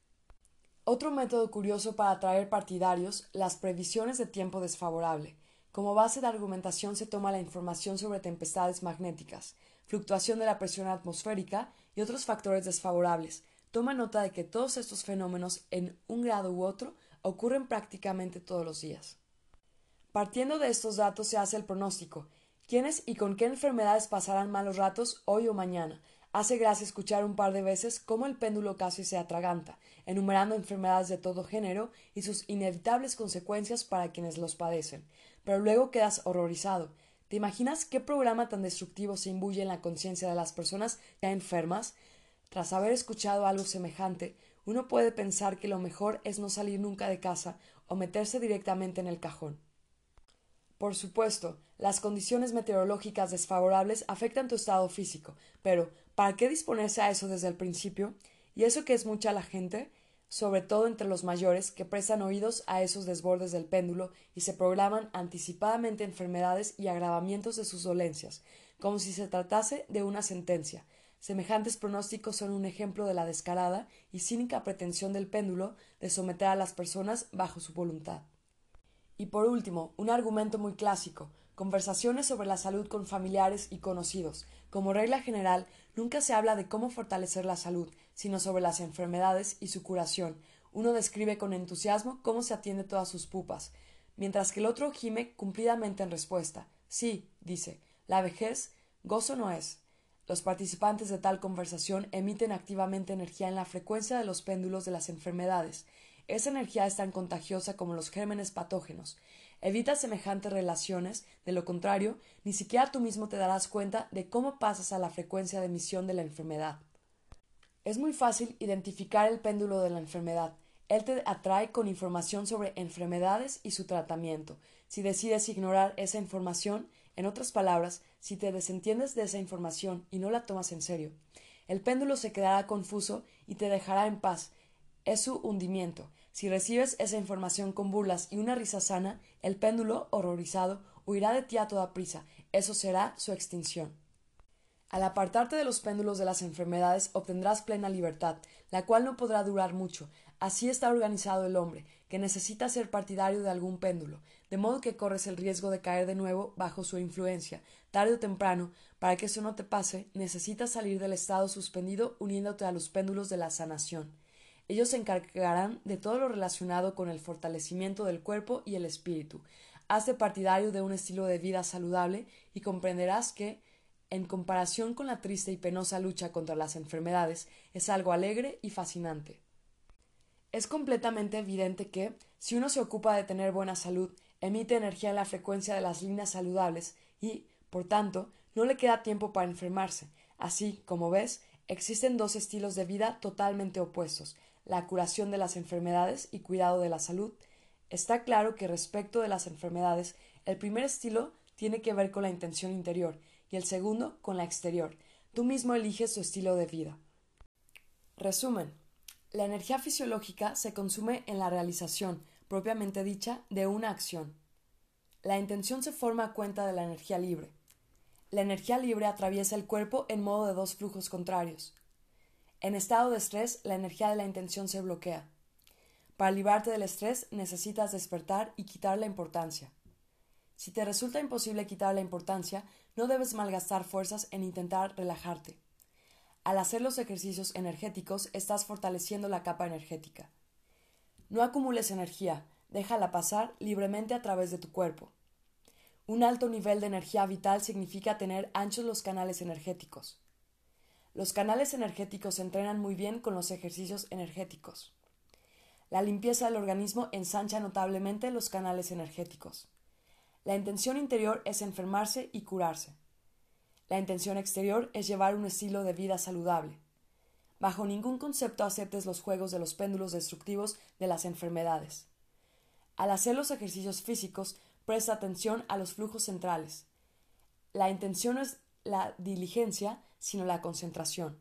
Otro método curioso para atraer partidarios, las previsiones de tiempo desfavorable. Como base de argumentación se toma la información sobre tempestades magnéticas, fluctuación de la presión atmosférica y otros factores desfavorables. Toma nota de que todos estos fenómenos, en un grado u otro, ocurren prácticamente todos los días. Partiendo de estos datos se hace el pronóstico. ¿Quiénes y con qué enfermedades pasarán malos ratos hoy o mañana? Hace gracia escuchar un par de veces cómo el péndulo casi se atraganta, enumerando enfermedades de todo género y sus inevitables consecuencias para quienes los padecen. Pero luego quedas horrorizado. ¿Te imaginas qué programa tan destructivo se imbuye en la conciencia de las personas ya enfermas? Tras haber escuchado algo semejante, uno puede pensar que lo mejor es no salir nunca de casa o meterse directamente en el cajón. Por supuesto, las condiciones meteorológicas desfavorables afectan tu estado físico, pero ¿para qué disponerse a eso desde el principio? Y eso que es mucha la gente, sobre todo entre los mayores, que prestan oídos a esos desbordes del péndulo y se programan anticipadamente enfermedades y agravamientos de sus dolencias, como si se tratase de una sentencia, Semejantes pronósticos son un ejemplo de la descarada y cínica pretensión del péndulo de someter a las personas bajo su voluntad. Y por último, un argumento muy clásico, conversaciones sobre la salud con familiares y conocidos. Como regla general, nunca se habla de cómo fortalecer la salud, sino sobre las enfermedades y su curación. Uno describe con entusiasmo cómo se atiende todas sus pupas, mientras que el otro gime cumplidamente en respuesta. Sí, dice, la vejez gozo no es. Los participantes de tal conversación emiten activamente energía en la frecuencia de los péndulos de las enfermedades. Esa energía es tan contagiosa como los gérmenes patógenos. Evita semejantes relaciones, de lo contrario, ni siquiera tú mismo te darás cuenta de cómo pasas a la frecuencia de emisión de la enfermedad. Es muy fácil identificar el péndulo de la enfermedad. Él te atrae con información sobre enfermedades y su tratamiento. Si decides ignorar esa información, en otras palabras, si te desentiendes de esa información y no la tomas en serio, el péndulo se quedará confuso y te dejará en paz. Es su hundimiento. Si recibes esa información con burlas y una risa sana, el péndulo, horrorizado, huirá de ti a toda prisa. Eso será su extinción. Al apartarte de los péndulos de las enfermedades obtendrás plena libertad, la cual no podrá durar mucho. Así está organizado el hombre, que necesita ser partidario de algún péndulo, de modo que corres el riesgo de caer de nuevo bajo su influencia. Tarde o temprano, para que eso no te pase, necesitas salir del estado suspendido uniéndote a los péndulos de la sanación. Ellos se encargarán de todo lo relacionado con el fortalecimiento del cuerpo y el espíritu. Hazte partidario de un estilo de vida saludable y comprenderás que, en comparación con la triste y penosa lucha contra las enfermedades, es algo alegre y fascinante. Es completamente evidente que, si uno se ocupa de tener buena salud, emite energía en la frecuencia de las líneas saludables y, por tanto, no le queda tiempo para enfermarse. Así, como ves, existen dos estilos de vida totalmente opuestos la curación de las enfermedades y cuidado de la salud. Está claro que respecto de las enfermedades, el primer estilo tiene que ver con la intención interior y el segundo con la exterior. Tú mismo eliges tu estilo de vida. Resumen. La energía fisiológica se consume en la realización, propiamente dicha, de una acción. La intención se forma a cuenta de la energía libre. La energía libre atraviesa el cuerpo en modo de dos flujos contrarios. En estado de estrés, la energía de la intención se bloquea. Para librarte del estrés necesitas despertar y quitar la importancia. Si te resulta imposible quitar la importancia, no debes malgastar fuerzas en intentar relajarte. Al hacer los ejercicios energéticos estás fortaleciendo la capa energética. No acumules energía, déjala pasar libremente a través de tu cuerpo. Un alto nivel de energía vital significa tener anchos los canales energéticos. Los canales energéticos se entrenan muy bien con los ejercicios energéticos. La limpieza del organismo ensancha notablemente los canales energéticos. La intención interior es enfermarse y curarse. La intención exterior es llevar un estilo de vida saludable. Bajo ningún concepto aceptes los juegos de los péndulos destructivos de las enfermedades. Al hacer los ejercicios físicos, presta atención a los flujos centrales. La intención es la diligencia, sino la concentración.